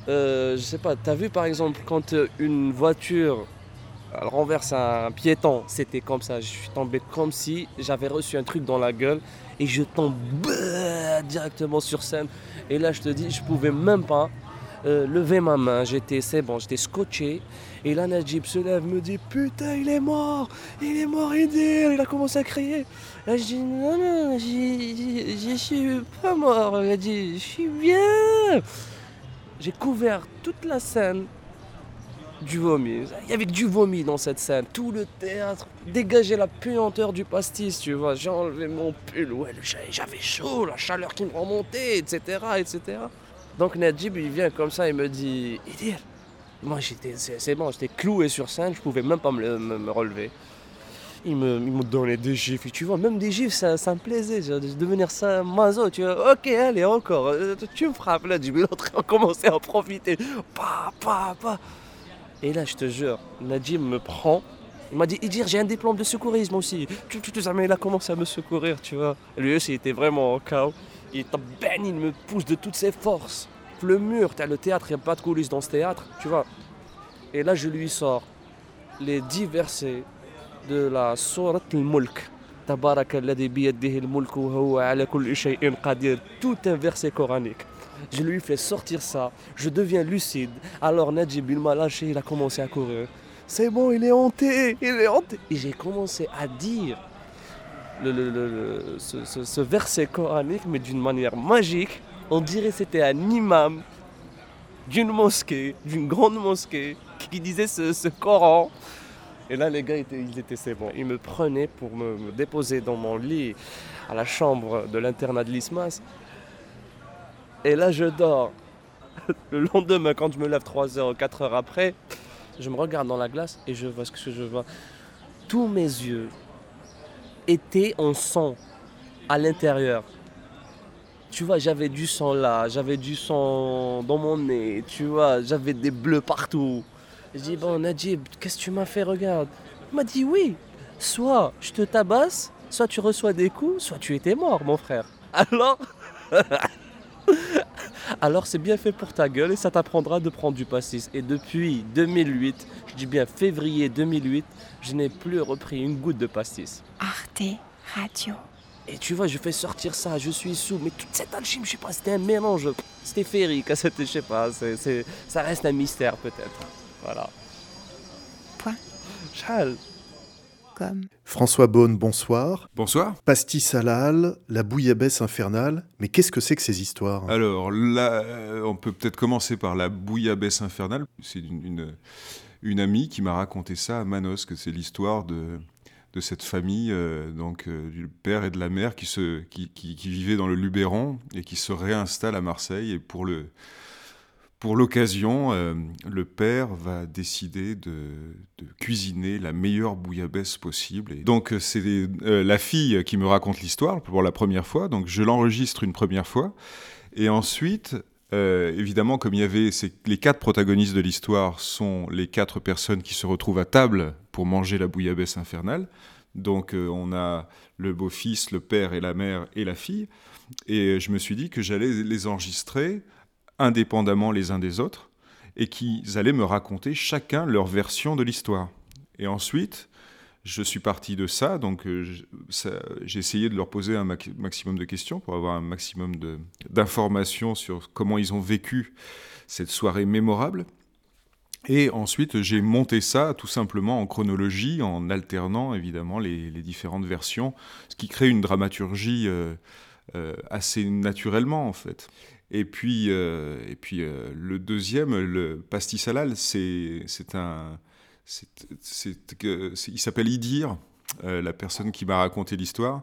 euh, je sais pas, t'as vu par exemple quand euh, une voiture renverse un piéton, c'était comme ça. Je suis tombé comme si j'avais reçu un truc dans la gueule et je tombe bah, directement sur scène. Et là, je te dis, je pouvais même pas euh, lever ma main. J'étais, c'est bon, j'étais scotché. Et là, Najib se lève, me dit Putain, il est mort Il est mort, Idir Il a commencé à crier. Là, je dis Non, non, je suis pas mort. Il a dit Je suis bien J'ai couvert toute la scène du vomi. Il y avait du vomi dans cette scène. Tout le théâtre dégageait la puanteur du pastis, tu vois. J'ai enlevé mon pull, ouais, j'avais chaud, la chaleur qui me remontait, etc., etc. Donc Najib, il vient comme ça, il me dit, Idir, moi j'étais, c'est bon, j'étais cloué sur scène, je pouvais même pas me, relever. Il me, il me donnait des gifs, tu vois, même des gifs, ça, ça me plaisait, de devenir ça mazo, tu vois. Ok, allez, encore, euh, tu me frappes, là, Najib, l'autre a commencé à en profiter. Pa, pa, pa. Et là, je te jure, Nadim me prend. Il m'a dit, Idir, j'ai un diplôme de secourisme aussi. Tu, tu, tu, il a commencé à me secourir, tu vois. Lui aussi, il était vraiment en chaos. Il était ben, il me pousse de toutes ses forces. Le mur, t'as le théâtre, il n'y a pas de coulisses dans ce théâtre, tu vois. Et là, je lui sors les dix versets de la Sourate al-Mulk. Tabarak al-Ladi al-Mulk wa huwa ala kulli shay'in qadir. Tout un verset coranique. Je lui fais sortir ça, je deviens lucide. Alors Najib, il m'a lâché, il a commencé à courir. C'est bon, il est hanté, il est hanté. Et j'ai commencé à dire le, ce, verset coranique, mais d'une manière magique. On dirait que c'était un imam d'une mosquée, d'une grande mosquée, qui disait ce, Coran. Et là, les gars, ils étaient c'est bon. Ils me prenaient pour me, me déposer dans mon lit à la chambre de l'internat de l'ISMAS. Et là, je dors. Le lendemain, quand je me lève 3 heures ou 4 heures après, je me regarde dans la glace et je vois ce que je vois. Tous mes yeux étaient en sang à l'intérieur. Tu vois, j'avais du sang là, j'avais du sang dans mon nez, tu vois, j'avais des bleus partout. Je dis, bon, Najib, qu'est-ce que tu m'as fait, regarde? Il m'a dit, oui, soit je te tabasse, soit tu reçois des coups, soit tu étais mort, mon frère. Alors? Alors c'est bien fait pour ta gueule et ça t'apprendra de prendre du pastis. Et depuis 2008, je dis bien février 2008, je n'ai plus repris une goutte de pastis. Arte Radio. Et tu vois, je fais sortir ça, je suis sous, mais toute cette alchimie, je sais pas, c'était un mélange, c'était féerique, c'était, je sais pas, ça reste un mystère peut-être. Voilà. Point. Chal. François Beaune, bonsoir. Bonsoir. Pastis à la bouillabaisse infernale. Mais qu'est-ce que c'est que ces histoires? Alors là, euh, on peut peut-être commencer par la bouillabaisse infernale. C'est une, une, une amie qui m'a raconté ça à Manos, que c'est l'histoire de, de cette famille, euh, donc euh, du père et de la mère qui, se, qui, qui, qui vivaient dans le Luberon et qui se réinstallent à Marseille. Et pour le pour l'occasion, euh, le père va décider de, cuisiner la meilleure bouillabaisse possible. Et donc euh, c'est euh, la fille qui me raconte l'histoire pour la première fois. Donc je l'enregistre une première fois. Et ensuite, évidemment, comme il y avait les quatre protagonistes de l'histoire sont les quatre personnes qui se retrouvent à table pour manger la bouillabaisse infernale. Donc on a le beau-fils, le père et la mère et la fille. Et je me suis dit que j'allais les enregistrer indépendamment les uns des autres et qu'ils allaient me raconter chacun leur version de l'histoire. Et ensuite, je suis parti de ça, donc euh, j'ai essayé de leur poser un maximum de questions pour avoir un maximum d'informations sur comment ils ont vécu cette soirée mémorable. Et ensuite, j'ai monté ça tout simplement en chronologie, en alternant évidemment les, les différentes versions, ce qui crée une dramaturgie euh, euh, assez naturellement en fait. Et puis, euh, et puis euh, le deuxième, le pastis halal, c'est un, que- c'est- il s'appelle Idir, euh, la personne qui m'a raconté l'histoire,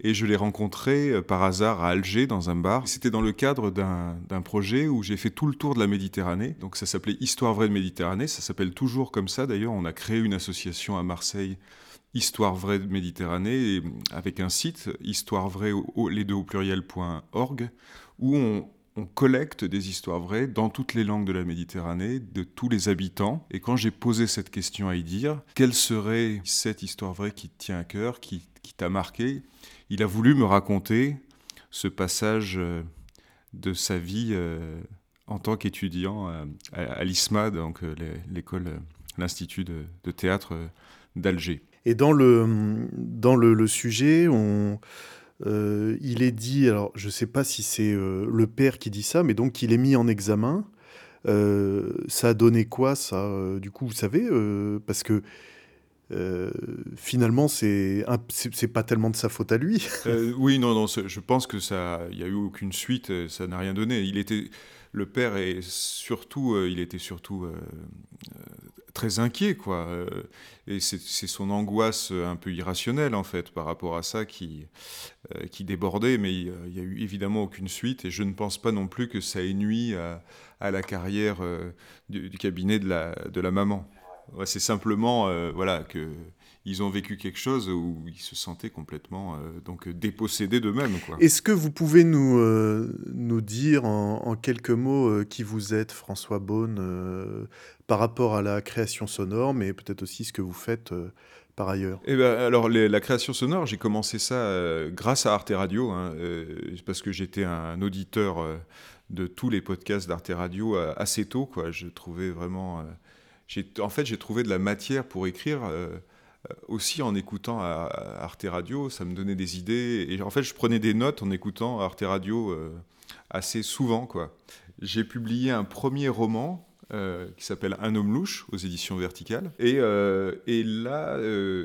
et je l'ai rencontré par hasard à Alger dans un bar. C'était dans le cadre d'un projet où j'ai fait tout le tour de la Méditerranée. Donc ça s'appelait Histoire vraie de Méditerranée. Ça s'appelle toujours comme ça. D'ailleurs, on a créé une association à Marseille. Histoire vraie de Méditerranée, avec un site, histoire vraie, les deux au pluriel.org, où on, on collecte des histoires vraies dans toutes les langues de la Méditerranée, de tous les habitants. Et quand j'ai posé cette question à Idir, quelle serait cette histoire vraie qui tient à cœur, qui, t'a marqué Il a voulu me raconter ce passage euh, de sa vie euh, en tant qu'étudiant euh, à, l'ISMA, donc l'é- l'école, l'Institut de, théâtre d'Alger. Et dans le, dans le sujet, on, euh, il est dit, alors je ne sais pas si c'est euh, le père qui dit ça, mais donc il est mis en examen. Euh, ça a donné quoi, ça Du coup, vous savez, parce que finalement, c'est c'est pas tellement de sa faute à lui. Oui, non, non, je pense que ça, il n'y a eu aucune suite, ça n'a rien donné. Il était, le père surtout, il était surtout très inquiet, quoi. euh, et c'est son angoisse un peu irrationnelle, en fait, par rapport à ça qui, euh, qui débordait. Mais il n'y a eu évidemment aucune suite, et je ne pense pas non plus que ça ait nui à, la carrière euh, du, cabinet de la, de la maman. C'est simplement, voilà, que ils ont vécu quelque chose où ils se sentaient complètement euh, donc dépossédés d'eux-mêmes. Est-ce que vous pouvez nous, euh, nous dire en, en quelques mots euh, qui vous êtes, François Beaune, euh, par rapport à la création sonore, mais peut-être aussi ce que vous faites euh, par ailleurs? Eh ben, alors, les- la création sonore, j'ai commencé ça euh, grâce à Arte Radio, hein, euh, parce que j'étais un auditeur euh, de tous les podcasts d'Arte Radio euh, assez tôt. Quoi. Je trouvais vraiment. euh, en fait, j'ai trouvé de la matière pour écrire. Euh, aussi en écoutant à, Arte Radio, ça me donnait des idées. Et en fait, je prenais des notes en écoutant Arte Radio euh, assez souvent. quoi. J'ai publié un premier roman euh, qui s'appelle Un homme louche aux éditions Verticales. Et, et là,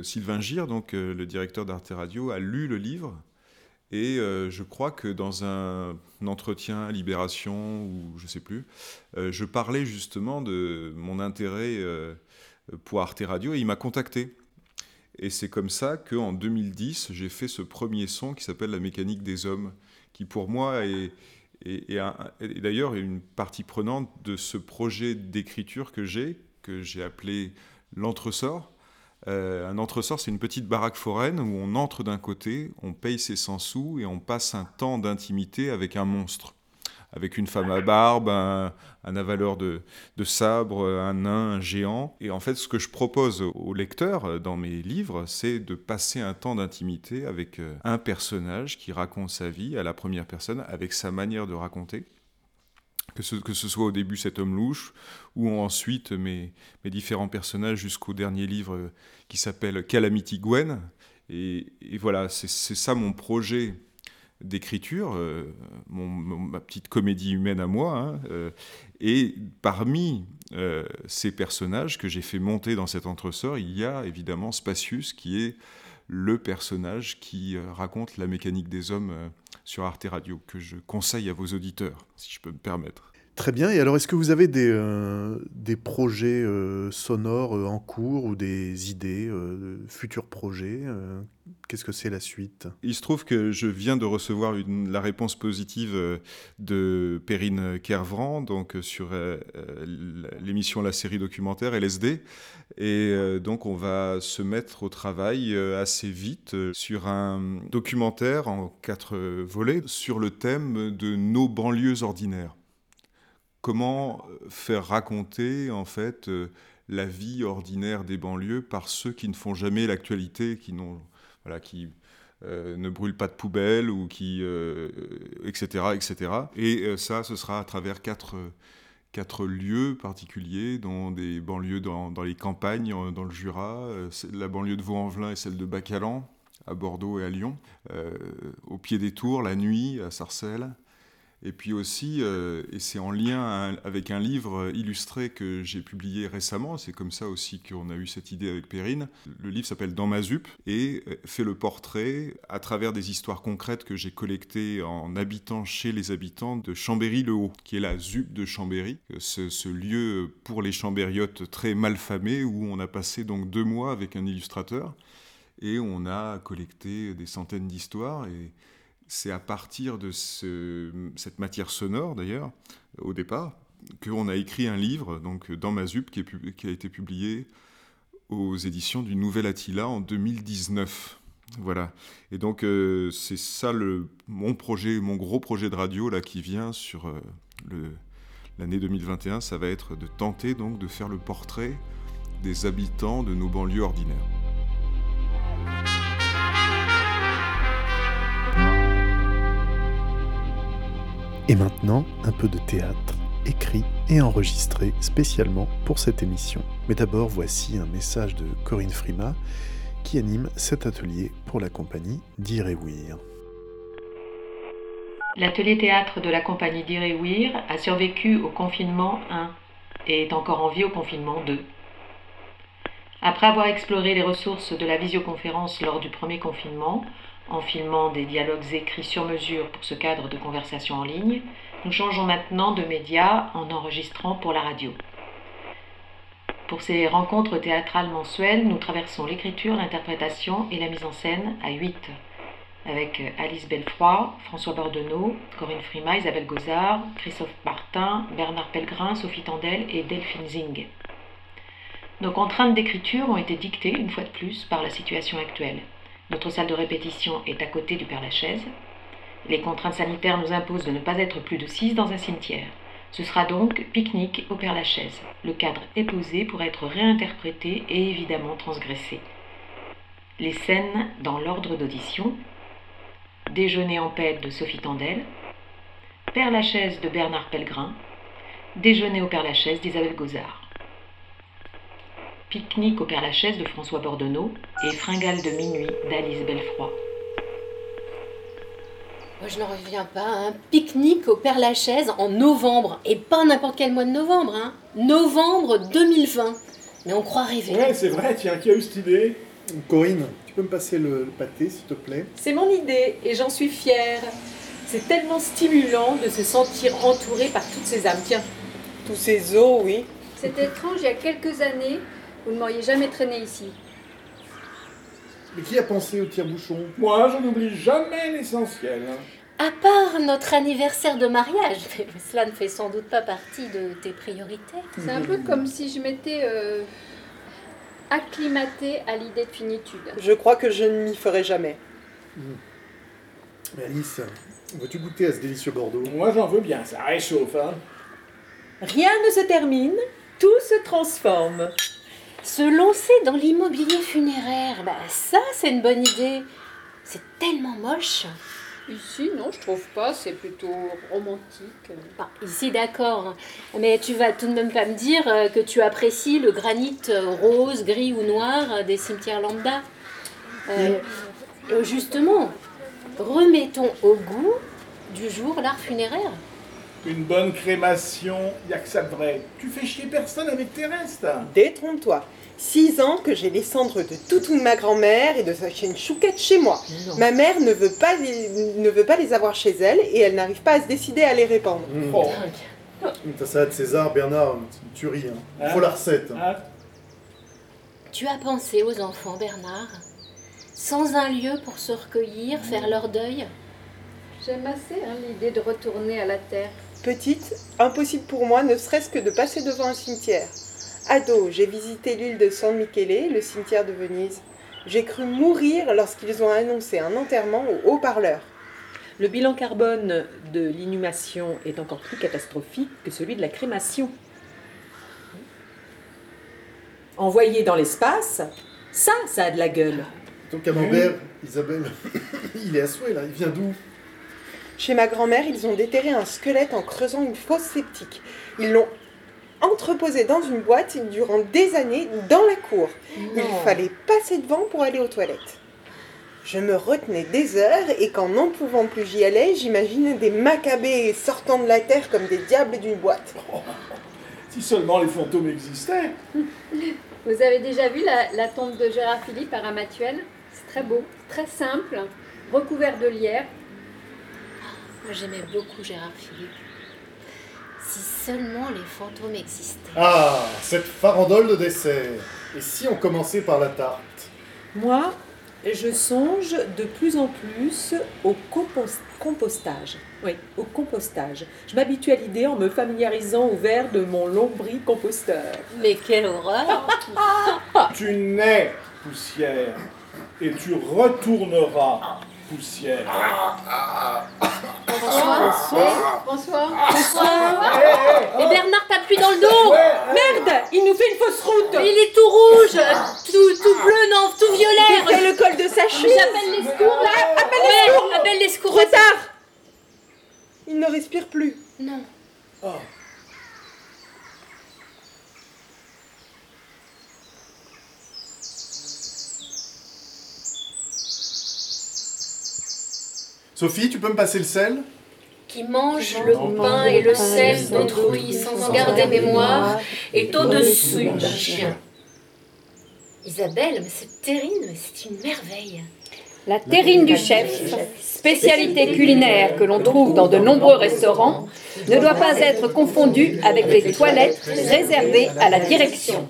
Sylvain Gire, donc le directeur d'Arte Radio, a lu le livre. Et je crois que dans un entretien à Libération, ou je sais plus, je parlais justement de mon intérêt pour Arte Radio et il m'a contacté. Et c'est comme ça qu'en 2010, j'ai fait ce premier son qui s'appelle La mécanique des hommes, qui pour moi est, est d'ailleurs une partie prenante de ce projet d'écriture que j'ai, que j'ai appelé L'entresort, Euh, un entresort, c'est une petite baraque foraine où on entre d'un côté, on paye ses 100 sous et on passe un temps d'intimité avec un monstre. Avec une femme à barbe, un, avaleur de, de, sabre, un nain, un géant. Et en fait, ce que je propose aux lecteurs dans mes livres, c'est de passer un temps d'intimité avec euh, un personnage qui raconte sa vie à la première personne, avec sa manière de raconter que ce, soit au début cet homme louche, ou ensuite mes, différents personnages jusqu'au dernier livre qui s'appelle Calamity Gwen. Et, voilà, c'est ça mon projet d'écriture, euh, ma petite comédie humaine à moi. Hein, euh, et parmi ces personnages que j'ai fait monter dans cet entresort, il y a évidemment Spacius, qui est le personnage qui raconte la mécanique des hommes sur Arte Radio, que je conseille à vos auditeurs, si je peux me permettre. Très bien. Et alors, est-ce que vous avez des, euh, projets euh, sonores euh, en cours ou des idées, futurs projets Qu'est-ce que c'est la suite? Il se trouve que je viens de recevoir la réponse positive de Perrine Kervran, donc sur l'émission La série documentaire LSD. Et donc, on va se mettre au travail assez vite sur un documentaire en quatre volets sur le thème de nos banlieues ordinaires comment euh, faire raconter en fait euh, la vie ordinaire des banlieues par ceux qui ne font jamais l'actualité, qui n'ont voilà, qui euh, ne brûlent pas de poubelle ou qui etc etc. Et ça, ce sera à travers quatre quatre lieux particuliers, dont des banlieues dans, dans les campagnes, dans le Jura, la banlieue de Vaux-en-Velin et celle de Bacalan, à Bordeaux et à Lyon, au pied des tours, la nuit, à Sarcelles, et puis aussi, euh, et c'est en lien avec un livre illustré que j'ai publié récemment, c'est comme ça aussi qu'on a eu cette idée avec Perrine. Le livre s'appelle Dans ma ZUP et euh, fait le portrait à travers des histoires concrètes que j'ai collectées en habitant chez les habitants de Chambéry-le-Haut, qui est la ZUP de Chambéry, ce, ce lieu pour les chambériotes très mal famé où on a passé donc deux mois avec un illustrateur et on a collecté des centaines d'histoires et c'est à partir de cette matière sonore, d'ailleurs, au départ, qu'on a écrit un livre, donc dans ma ZUP, qui, qui, a été publié aux éditions du Nouvel Attila en 2019. Voilà. Et donc, euh, c'est ça le, mon projet, mon gros projet de radio là, qui vient sur euh, l'année 2021. Ça va être de tenter donc de faire le portrait des habitants de nos banlieues ordinaires. Et maintenant, un peu de théâtre, écrit et enregistré spécialement pour cette émission. Mais d'abord, voici un message de Corinne Frima qui anime cet atelier pour la compagnie d'Irewir. L'atelier théâtre de la compagnie d'Irewir a survécu au confinement 1 et est encore en vie au confinement 2. Après avoir exploré les ressources de la visioconférence lors du premier confinement, en filmant des dialogues écrits sur mesure pour ce cadre de conversation en ligne, nous changeons maintenant de média en enregistrant pour la radio. Pour ces rencontres théâtrales mensuelles, nous traversons l'écriture, l'interprétation et la mise en scène à 8, avec Alice Belfroy, François Bordenot, Corinne Frima, Isabelle Gozard, Christophe Martin, Bernard Pellegrin, Sophie Tandel et Delphine Zing. Nos contraintes d'écriture ont été dictées, une fois de plus, par la situation actuelle. Notre salle de répétition est à côté du Père-Lachaise. Les contraintes sanitaires nous imposent de ne pas être plus de six dans un cimetière. Ce sera donc pique-nique au Père-Lachaise. Le cadre est posé pour être réinterprété et évidemment transgressé. Les scènes dans l'ordre d'audition Déjeuner en paix de Sophie Tandel, Père-Lachaise de Bernard Pellegrin, Déjeuner au Père-Lachaise d'Isabelle Gozard. Pique-nique au Père-Lachaise de François Bordenot et Fringale de minuit d'Alice Belfroy. Moi, je n'en reviens pas. Un hein. pique-nique au Père-Lachaise en novembre. Et pas n'importe quel mois de novembre. Hein. Novembre 2020. Mais on croit rêver. Ouais, c'est vrai, tiens, qui a eu cette idée? Corinne, tu peux me passer le, le pâté, s'il te plaît? C'est mon idée et j'en suis fière. C'est tellement stimulant de se sentir entouré par toutes ces âmes. Tiens. Tous ces os, oui. C'était étrange, il y a quelques années, vous ne m'auriez jamais traîné ici. Mais qui a pensé au tire-bouchon? Moi, je n'oublie jamais l'essentiel. À part notre anniversaire de mariage, mais cela ne fait sans doute pas partie de tes priorités. C'est un peu comme si je m'étais euh, acclimaté à l'idée de finitude. Je crois que je ne m'y ferai jamais. Mais Alice, veux-tu goûter à ce délicieux Bordeaux? Moi j'en veux bien, ça réchauffe. Hein. Rien ne se termine, tout se transforme. Se lancer dans l'immobilier funéraire, bah ça c'est une bonne idée. C'est tellement moche. Ici, non, je trouve pas, c'est plutôt romantique. Bah, ici d'accord, mais tu vas tout de même pas me dire euh, que tu apprécies le granit euh, rose, gris ou noir euh, des cimetières lambda. Euh, justement, remettons au goût du jour l'art funéraire. Une bonne crémation, y a que ça de vrai. Tu fais chier personne avec tes restes. Détrompe-toi. Six ans que j'ai les cendres de toute ma grand-mère et de sa chienne Chouquette chez moi. Ma mère ne veut, pas les, ne veut pas les avoir chez elle et elle n'arrive pas à se décider à les répandre. Mmh. Ta salade César, Bernard, c'est une tuerie. Hein. Il faut la recette. Tu as pensé aux enfants, Bernard? Sans un lieu pour se recueillir, faire leur deuil? J'aime assez hein, l'idée de retourner à la terre. Petite, impossible pour moi ne serait-ce que de passer devant un cimetière. Ado, j'ai visité l'île de San Michele, le cimetière de Venise. J'ai cru mourir lorsqu'ils ont annoncé un enterrement au haut-parleur. Le bilan carbone de l'inhumation est encore plus catastrophique que celui de la crémation. Envoyé dans l'espace, ça, ça a de la gueule. Ton camembert, Isabelle, il est à souhait là, il vient d'où? Chez ma grand-mère, ils ont déterré un squelette en creusant une fosse septique. Ils l'ont entreposé dans une boîte durant des années dans la cour. Il fallait passer devant pour aller aux toilettes. Je me retenais des heures et qu'en n'en pouvant plus j'y allais, j'imaginais des macabées sortant de la terre comme des diables d'une boîte. Si seulement les fantômes existaient. Vous avez déjà vu la, la tombe de Gérard Philippe à Ramatuelle? C'est très beau, très simple, recouvert de lierre. Moi j'aimais beaucoup Gérard Philippe. Si seulement les fantômes existaient. Ah, cette farandole de dessert. Et si on commençait par la tarte? Moi, je songe de plus en plus au compos- compostage. Oui, au compostage. Je m'habitue à l'idée en me familiarisant au verre de mon lombricomposteur. Mais quelle horreur Tu nais poussière et tu retourneras poussière. François François François Hey, Et Bernard t'appuie dans le dos. Merde Il nous fait une fausse route. Il est tout rouge, tout, tout bleu, non, tout violet. Il fait le col de sa chemise. J'appelle les secours là. Appelle les secours. Appelle les secours. Trop tard. Il ne respire plus. Non. Sophie, tu peux me passer le sel Qui mange le pain et le sel d'autrui sans en garder mémoire est au-dessus d'un chien. Isabelle, mais cette terrine, c'est une merveille. La terrine du chef, spécialité culinaire que l'on trouve dans de nombreux restaurants, ne doit pas être confondue avec les toilettes réservées à la direction.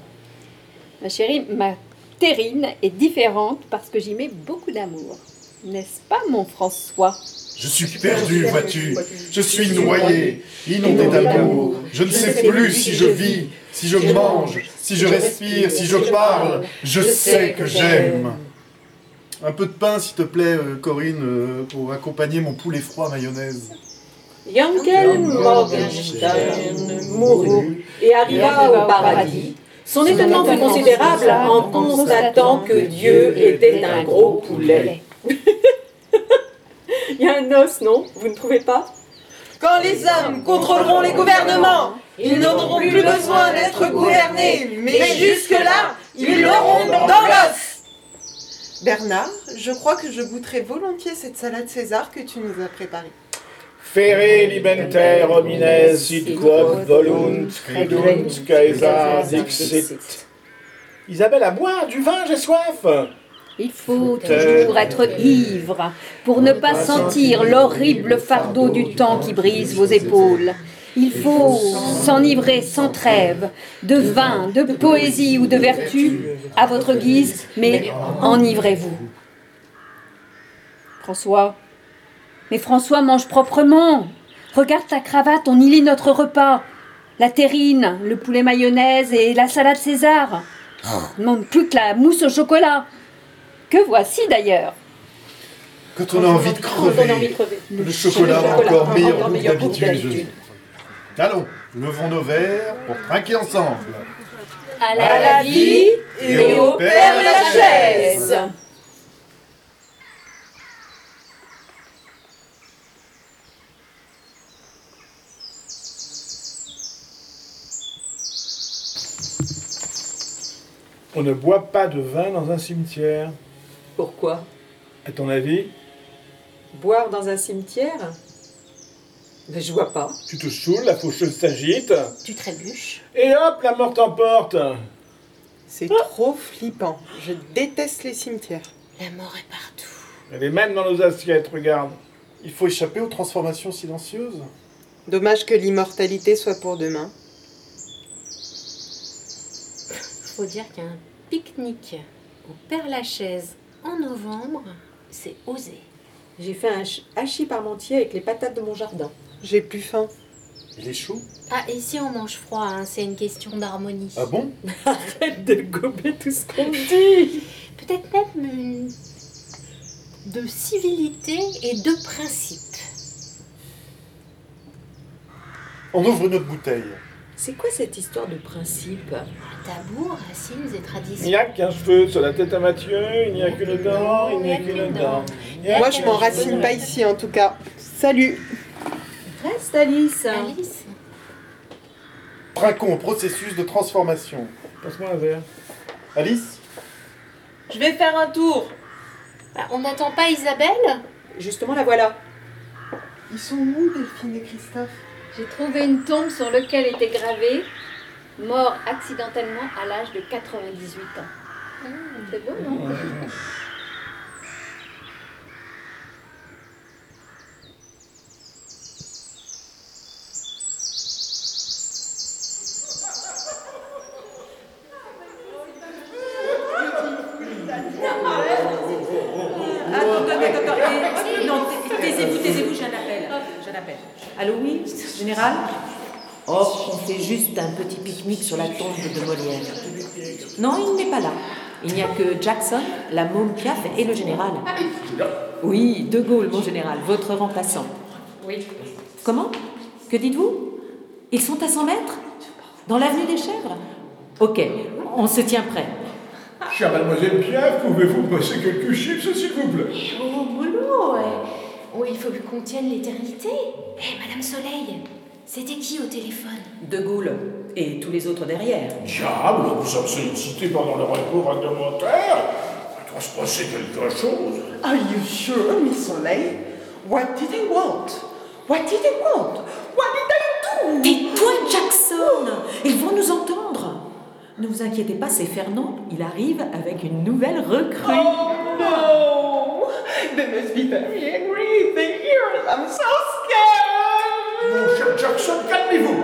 Ma chérie, ma terrine est différente parce que j'y mets beaucoup d'amour. N'est-ce pas, mon François? Je suis perdu, vois-tu. Je suis noyé, inondé d'amour. Je ne sais plus si je vis, si je mange, si je respire, si je parle. Je sais que j'aime. Un peu de pain, s'il te plaît, euh, Corinne, euh, pour accompagner mon poulet froid mayonnaise. Yankel Morgenstern mourut et arriva au paradis. Son étonnement fut considérable en constatant que Dieu était un gros poulet. Il y a un os, non Vous ne trouvez pas Quand les hommes contrôleront les gouvernements, ils n'auront plus besoin d'être gouvernés, mais jusque-là, ils l'auront dans l'os. Bernard, je crois que je goûterai volontiers cette salade César que tu nous as préparée. Fere libenter homines sit quod volunt credunt Caesar dixit. Isabelle, à boire du vin, j'ai soif. Il faut toujours être ivre pour ne pas sentir l'horrible fardeau du temps qui brise vos épaules. Il faut s'enivrer sans trêve de vin, de poésie ou de vertu à votre guise, mais enivrez-vous. François, mais François mange proprement. Regarde ta cravate, on y lit notre repas. La terrine, le poulet mayonnaise et la salade César. Il manque plus que la mousse au chocolat. Que voici d'ailleurs. Quand on a envie de crever, le chocolat encore meilleur goût que d'habitude. Allons, levons nos verres pour trinquer ensemble. À la, vie et au Père Lachaise. On ne boit pas de vin dans un cimetière. Pourquoi? À ton avis? Boire dans un cimetière? Mais je vois pas. Tu te saoules, la faucheuse s'agite. Tu trébuches. Et hop, la mort t'emporte. C'est trop flippant. Je déteste les cimetières. La mort est partout. Elle est même dans nos assiettes, regarde. Il faut échapper aux transformations silencieuses. Dommage que l'immortalité soit pour demain. Faut dire qu'un pique-nique au Père Lachaise en novembre, c'est osé. J'ai fait un ch- hachis parmentier avec les patates de mon jardin. J'ai plus faim. Il est chaud? Ah, ici on mange froid, hein, c'est une question d'harmonie. Ah bon? Arrête de gober tout ce qu'on dit Peut-être même une- de civilité et de principe. On ouvre notre bouteille. C'est quoi cette histoire de principe Tabou, racines et Il traditions. n'y a qu'un cheveu sur la tête à Mathieu, il n'y a qu'une dent, il n'y a qu'une dent. Il Moi, je m'enracine pas ici en tout cas. Salut Reste Alice Alice Trinquons au processus de transformation. Passe-moi un verre. Alice? Je vais faire un tour Bah, on n'attend pas Isabelle? Justement, la voilà. Ils sont où Delphine et Christophe? J'ai trouvé une tombe sur laquelle était gravé Mort accidentellement à l'âge de 98 ans. C'est beau, non Attends, attends, attends. Eh, Non, taisez-vous, taisez-vous, j'ai un appel. J'ai un appel. Allô, oui, général Oh, on fait juste un petit pique-nique sur la tombe de Molière. Non, il n'est pas là. Il n'y a que Jackson, la môme Piaf et le général. Oui, De Gaulle, mon général, votre remplaçant. Oui. Comment? Que dites-vous? Ils sont à 100 mètres? Dans l'avenue des Chèvres? Ok, on se tient prêt. Chère mademoiselle Piaf, pouvez-vous passer quelques chips, s'il vous plaît? Oh, boulot Oh, il faut qu'on tienne l'éternité. Hé, Madame Soleil, c'était qui au téléphone De Gaulle et tous les autres derrière. Diable, nous sommes sollicités pendant le recours réglementaire. Il doit se passer quelque chose. Are you sure, Miss Soleil What did they want? What did they want? What did they do? Tais-toi, Jackson Ils vont nous entendre Ne vous inquiétez pas, c'est Fernand. Il arrive avec une nouvelle recrue. no They must be very angry. They hear us. I'm so scared. Mon cher Jackson, calmez-vous.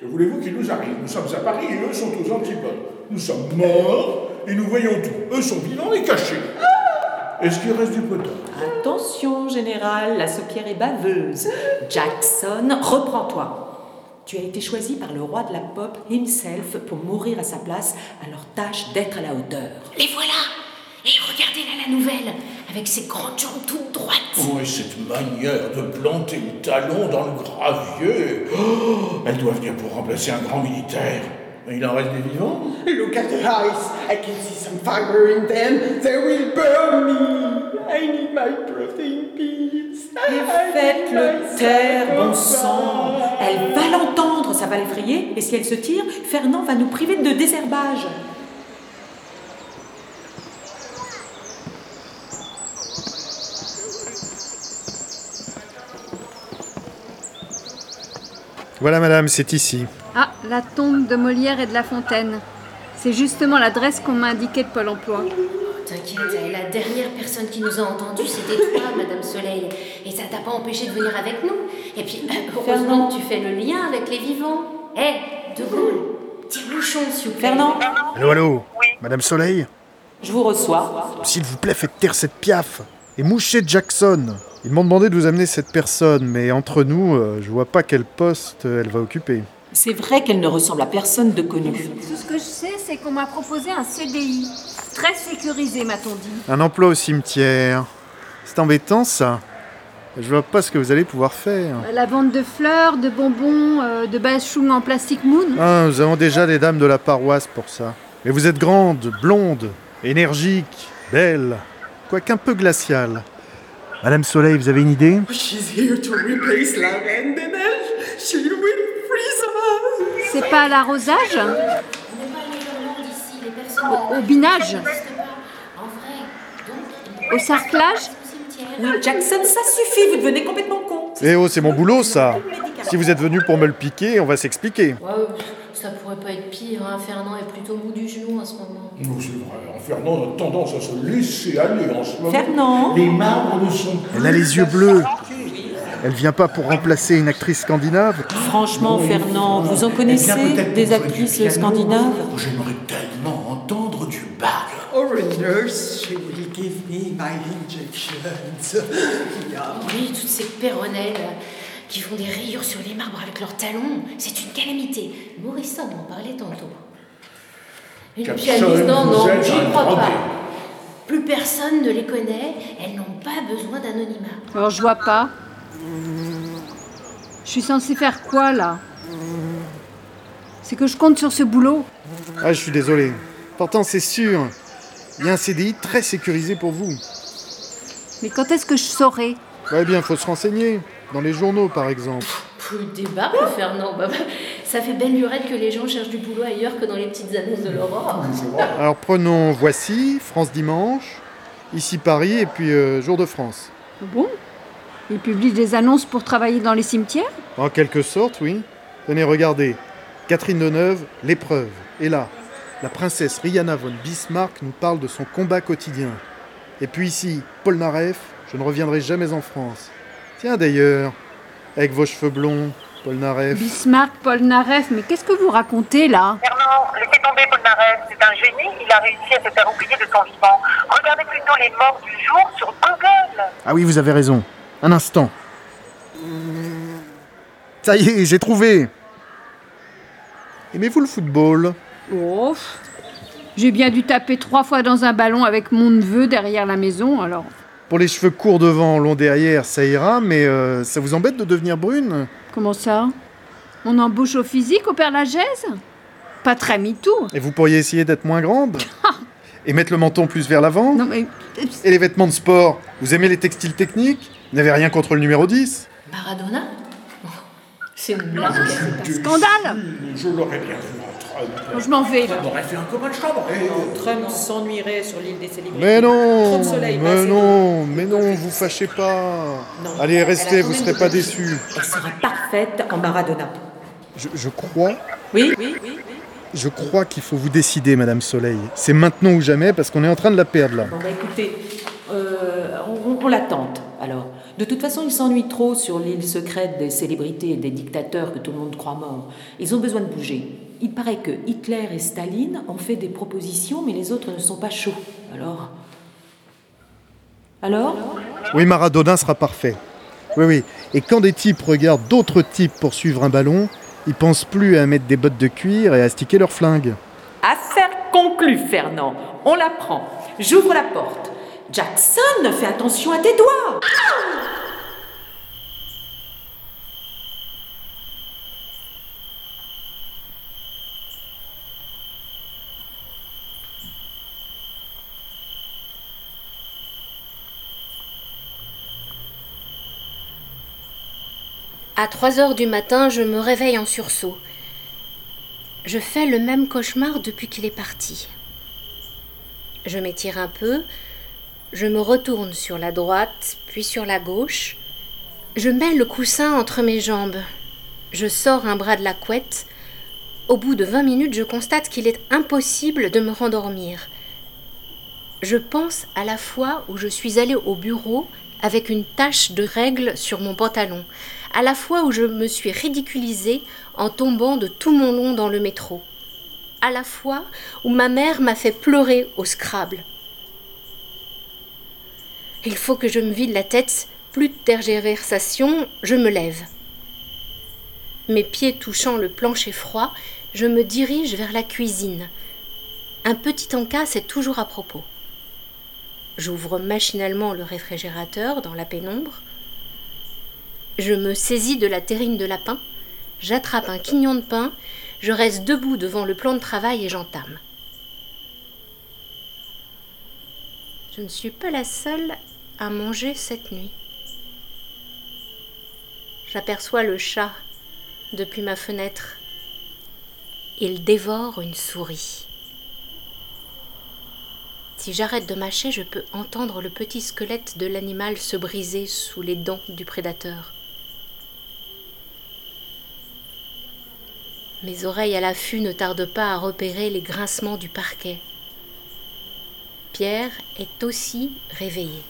Que voulez-vous qu'il nous arrive? Nous sommes à Paris et eux sont aux antipodes. Nous sommes morts et nous voyons tout. Eux sont vivants et cachés. Est-ce qu'il reste du potin Attention, général, la soupière est baveuse. Jackson, reprends-toi. Tu as été choisi par le roi de la pop himself pour mourir à sa place, alors tâche d'être à la hauteur. Les voilà Et regardez là la nouvelle, avec ses grandes jambes toutes droites. Oh, et cette manière de planter le talon dans le gravier Oh, Elle doit venir pour remplacer un grand militaire. Mais il en reste des vivants Look at the eyes. I can see some fire in them. They will burn me. I need my birthday in peace. Mais faites-le taire, bon sang Elle va l'entendre, ça va l'effrayer, et si elle se tire, Fernand va nous priver de désherbage. Voilà, madame, c'est ici. Ah, la tombe de Molière et de La Fontaine. C'est justement l'adresse qu'on m'a indiquée de Pôle emploi. T'inquiète, la dernière personne qui nous a entendus, c'était toi, Madame Soleil. Et ça t'a pas empêché de venir avec nous. Et puis, euh, heureusement que tu fais le lien avec les vivants. Hé, De Gaulle, tire-bouchon, s'il vous plaît. Fernand Allô, allô Madame Soleil Je vous reçois. S'il vous plaît, faites taire cette piaf et mouchez Jackson. Ils m'ont demandé de vous amener cette personne, mais entre nous, euh, je vois pas quel poste euh, elle va occuper. C'est vrai qu'elle ne ressemble à personne de connu. Tout ce que je sais, c'est qu'on m'a proposé un CDI. Très sécurisé, m'a-t-on dit. Un emploi au cimetière. C'est embêtant ça. Je vois pas ce que vous allez pouvoir faire. La vente de fleurs, de bonbons, euh, de bachung en plastique moon. Ah, nous avons déjà les dames de la paroisse pour ça. Mais vous êtes grande, blonde, énergique, belle, quoiqu'un peu glaciale. Madame Soleil, vous avez une idée? She's here to replace la reine des neiges. She will freeze us. C'est pas à l'arrosage? Au, au binage? Au sarclage? Oui, Jackson, ça suffit, vous devenez complètement con. Eh oh, c'est mon boulot ça Si vous êtes venu pour me le piquer, on va s'expliquer. Ça pourrait pas être pire, hein. Fernand est plutôt mou du genou en ce moment. Non, c'est vrai. Fernand a tendance à se laisser aller en ce moment. Fernand Les marbres ne sont plus. Elle a les yeux bleus. Elle vient pas pour remplacer une actrice scandinave Franchement, Fernand, vous en connaissez des actrices scandinaves? J'aimerais tellement entendre du bas. Or a nurse, she will give me my injections. Oui, toutes ces péronnelles qui font des rayures sur les marbres avec leurs talons, c'est une calamité. Morrison m'en parlait tantôt. Une pianiste, non, non, j'y un crois pas. Plus personne ne les connaît, elles n'ont pas besoin d'anonymat. Alors je vois pas. Je suis censée faire quoi là? C'est que je compte sur ce boulot? Ah, je suis désolé. Pourtant, c'est sûr. Il y a un CDI très sécurisé pour vous. Mais quand est-ce que je saurai? Ouais, bien, faut se renseigner. Dans les journaux, par exemple. Plus de débat, Fernand. Bah, bah, ça fait belle lurette que les gens cherchent du boulot ailleurs que dans les petites annonces de l'aurore. Alors prenons Voici, France Dimanche, ici Paris et puis euh, Jour de France. Bon Ils publient des annonces pour travailler dans les cimetières? En quelque sorte, oui. Tenez, regardez. Catherine Deneuve, l'épreuve. Et là, la princesse Rihanna von Bismarck nous parle de son combat quotidien. Et puis ici, Paul Naref, je ne reviendrai jamais en France. Tiens d'ailleurs, avec vos cheveux blonds, Paul Naref. Bismarck, Paul Naref, mais qu'est-ce que vous racontez là? Fernand, laissez tomber Polnareff, c'est un génie, il a réussi à se faire oublier de son vivant. Regardez plutôt les morts du jour sur Google. Ah oui, vous avez raison. Un instant. Ça y est, j'ai trouvé. Aimez-vous le football? Oh J'ai bien dû taper trois fois dans un ballon avec mon neveu derrière la maison, alors. Pour les cheveux courts devant, longs derrière, ça ira, mais euh, ça vous embête de devenir brune? Comment ça? On embauche au physique au Père Lachaise Pas très MeToo. Et vous pourriez essayer d'être moins grande? Et mettre le menton plus vers l'avant? Non mais. Et les vêtements de sport Vous aimez les textiles techniques? Vous n'avez rien contre le numéro 10 Maradona? C'est une blague. C'est un scandale Je l'aurais bien vu. Je m'en vais là. On aurait fait un commun de chambre. Trump s'ennuierait sur l'île des célébrités. Mais Trop non de soleil, pas Mais assez non Mais non, vous fâchez pas Non. Allez, restez, vous quand serez pas déçus. Elle serait parfaite en Maradona. Je, je crois... Oui, oui, oui. Je crois qu'il faut vous décider, Madame Soleil. C'est maintenant ou jamais, parce qu'on est en train de la perdre là. Bon, bah écoutez, euh, on, on la tente, alors. De toute façon, ils s'ennuient trop sur l'île secrète des célébrités et des dictateurs que tout le monde croit morts. Ils ont besoin de bouger. Il paraît que Hitler et Staline ont fait des propositions, mais les autres ne sont pas chauds. Alors Alors Oui, Maradona sera parfait. Oui, oui. Et quand des types regardent d'autres types poursuivre un ballon, ils pensent plus à mettre des bottes de cuir et à sticker leurs flingues. Affaire conclue, Fernand. On la prend. J'ouvre la porte. Jackson, fais attention à tes doigts. À 3 heures du matin, je me réveille en sursaut. Je fais le même cauchemar depuis qu'il est parti. Je m'étire un peu, je me retourne sur la droite, puis sur la gauche. Je mets le coussin entre mes jambes. Je sors un bras de la couette. Au bout de 20 minutes, je constate qu'il est impossible de me rendormir. Je pense à la fois où je suis allée au bureau avec une tache de règle sur mon pantalon, à la fois où je me suis ridiculisée en tombant de tout mon long dans le métro, à la fois où ma mère m'a fait pleurer au Scrabble. Il faut que je me vide la tête, plus de tergiversation, je me lève. Mes pieds touchant le plancher froid, je me dirige vers la cuisine. Un petit encas est toujours à propos. J'ouvre machinalement le réfrigérateur dans la pénombre. Je me saisis de la terrine de lapin, j'attrape un quignon de pain, je reste debout devant le plan de travail et j'entame. Je ne suis pas la seule à manger cette nuit. J'aperçois le chat depuis ma fenêtre. Il dévore une souris. Si j'arrête de mâcher, je peux entendre le petit squelette de l'animal se briser sous les dents du prédateur. Mes oreilles à l'affût ne tardent pas à repérer les grincements du parquet. Pierre est aussi réveillé.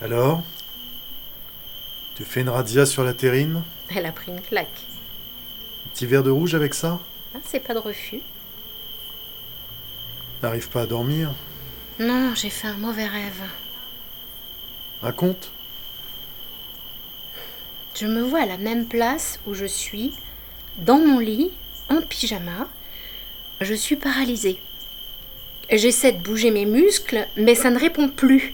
Alors Tu fais une radia sur la terrine? Elle a pris une claque. Un petit verre de rouge avec ça? Ah, c'est pas de refus. N'arrive pas à dormir? Non, j'ai fait un mauvais rêve. Raconte Je me vois à la même place où je suis, dans mon lit, en pyjama. Je suis paralysée. J'essaie de bouger mes muscles, mais ça ne répond plus.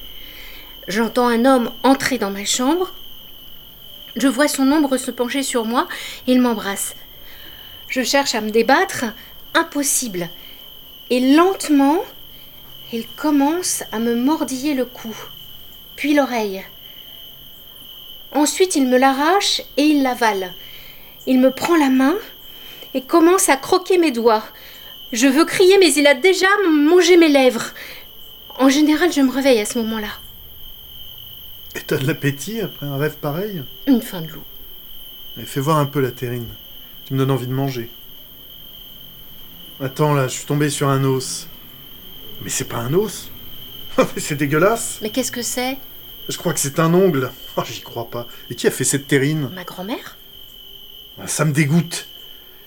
J'entends un homme entrer dans ma chambre. Je vois son ombre se pencher sur moi. Il m'embrasse. Je cherche à me débattre. Impossible. Et lentement, il commence à me mordiller le cou, puis l'oreille. Ensuite, il me l'arrache et il l'avale. Il me prend la main et commence à croquer mes doigts. Je veux crier, mais il a déjà mangé mes lèvres. En général, je me réveille à ce moment-là. Et t'as de l'appétit après un rêve pareil? Une fin de loup. Et fais voir un peu la terrine. Tu me donnes envie de manger. Attends là, je suis tombé sur un os. Mais c'est pas un os C'est dégueulasse Mais qu'est-ce que c'est? Je crois que c'est un ongle. Oh, j'y crois pas. Et qui a fait cette terrine Ma grand-mère Ah, Ça me dégoûte.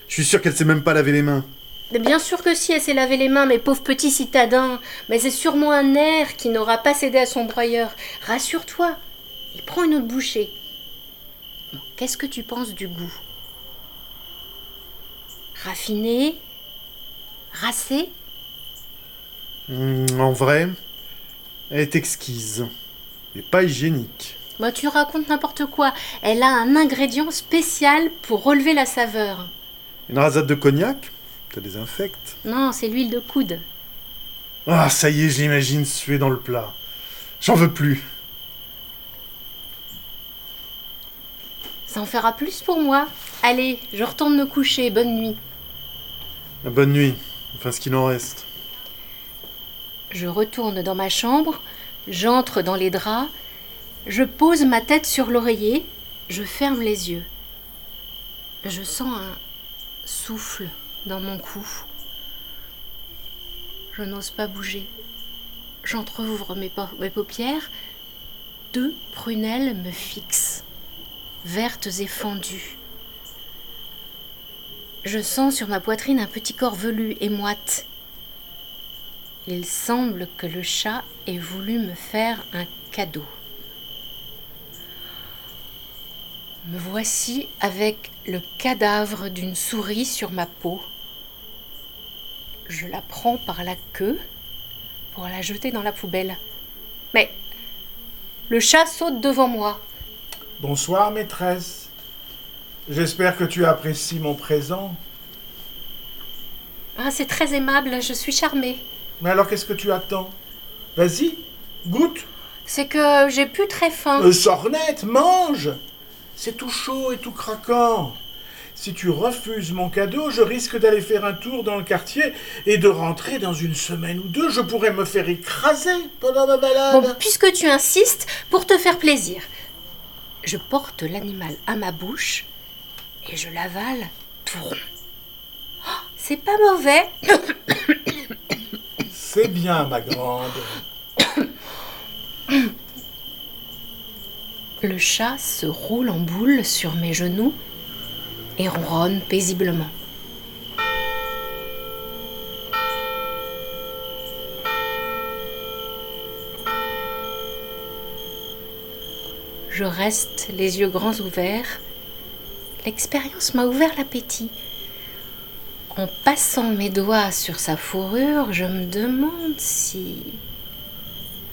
Je suis sûr qu'elle sait même pas laver les mains. Bien sûr que si, elle s'est lavé les mains, mes pauvres petits citadins. Mais c'est sûrement un nerf qui n'aura pas cédé à son broyeur. Rassure-toi. Il prend une autre bouchée. Bon, Qu'est-ce que tu penses du goût? Raffiné? Racé? Hmm, en vrai, elle est exquise. Mais pas hygiénique. Bah, tu racontes n'importe quoi. Elle a un ingrédient spécial pour relever la saveur. Une rasade de cognac? Ça désinfecte. Non, c'est l'huile de coude. Ah, ça y est, je l'imagine suer dans le plat. J'en veux plus. Ça en fera plus pour moi. Allez, je retourne me coucher. Bonne nuit. Bonne nuit. Enfin, ce qu'il en reste. Je retourne dans ma chambre, j'entre dans les draps, je pose ma tête sur l'oreiller, je ferme les yeux. Je sens un souffle dans mon cou. Je n'ose pas bouger. J'entr'ouvre mes, mes paupières. Deux prunelles me fixent, vertes et fendues. Je sens sur ma poitrine un petit corps velu et moite. Il semble que le chat ait voulu me faire un cadeau. Me voici avec le cadavre d'une souris sur ma peau. Je la prends par la queue pour la jeter dans la poubelle. Mais le chat saute devant moi. Bonsoir, maîtresse. J'espère que tu apprécies mon présent. Ah, c'est très aimable, je suis charmée. Mais alors, qu'est-ce que tu attends? Vas-y, goûte. C'est que j'ai plus très faim. Euh, sornette, mange C'est tout chaud et tout craquant. Si tu refuses mon cadeau, je risque d'aller faire un tour dans le quartier et de rentrer dans une semaine ou deux. Je pourrais me faire écraser pendant ma balade. Bon, puisque tu insistes, pour te faire plaisir, je porte l'animal à ma bouche et je l'avale tout rond. Oh, c'est pas mauvais. C'est bien, ma grande. Le chat se roule en boule sur mes genoux et ronronne paisiblement. Je reste les yeux grands ouverts, l'expérience m'a ouvert l'appétit. En passant mes doigts sur sa fourrure, je me demande si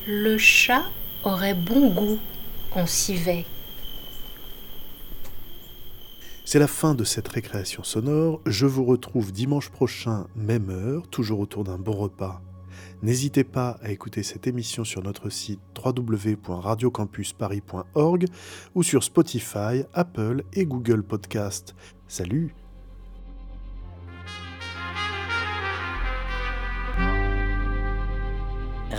le chat aurait bon goût en civet. C'est la fin de cette récréation sonore. Je vous retrouve dimanche prochain, même heure, toujours autour d'un bon repas. N'hésitez pas à écouter cette émission sur notre site www.radiocampusparis.org ou sur Spotify, Apple et Google Podcast. Salut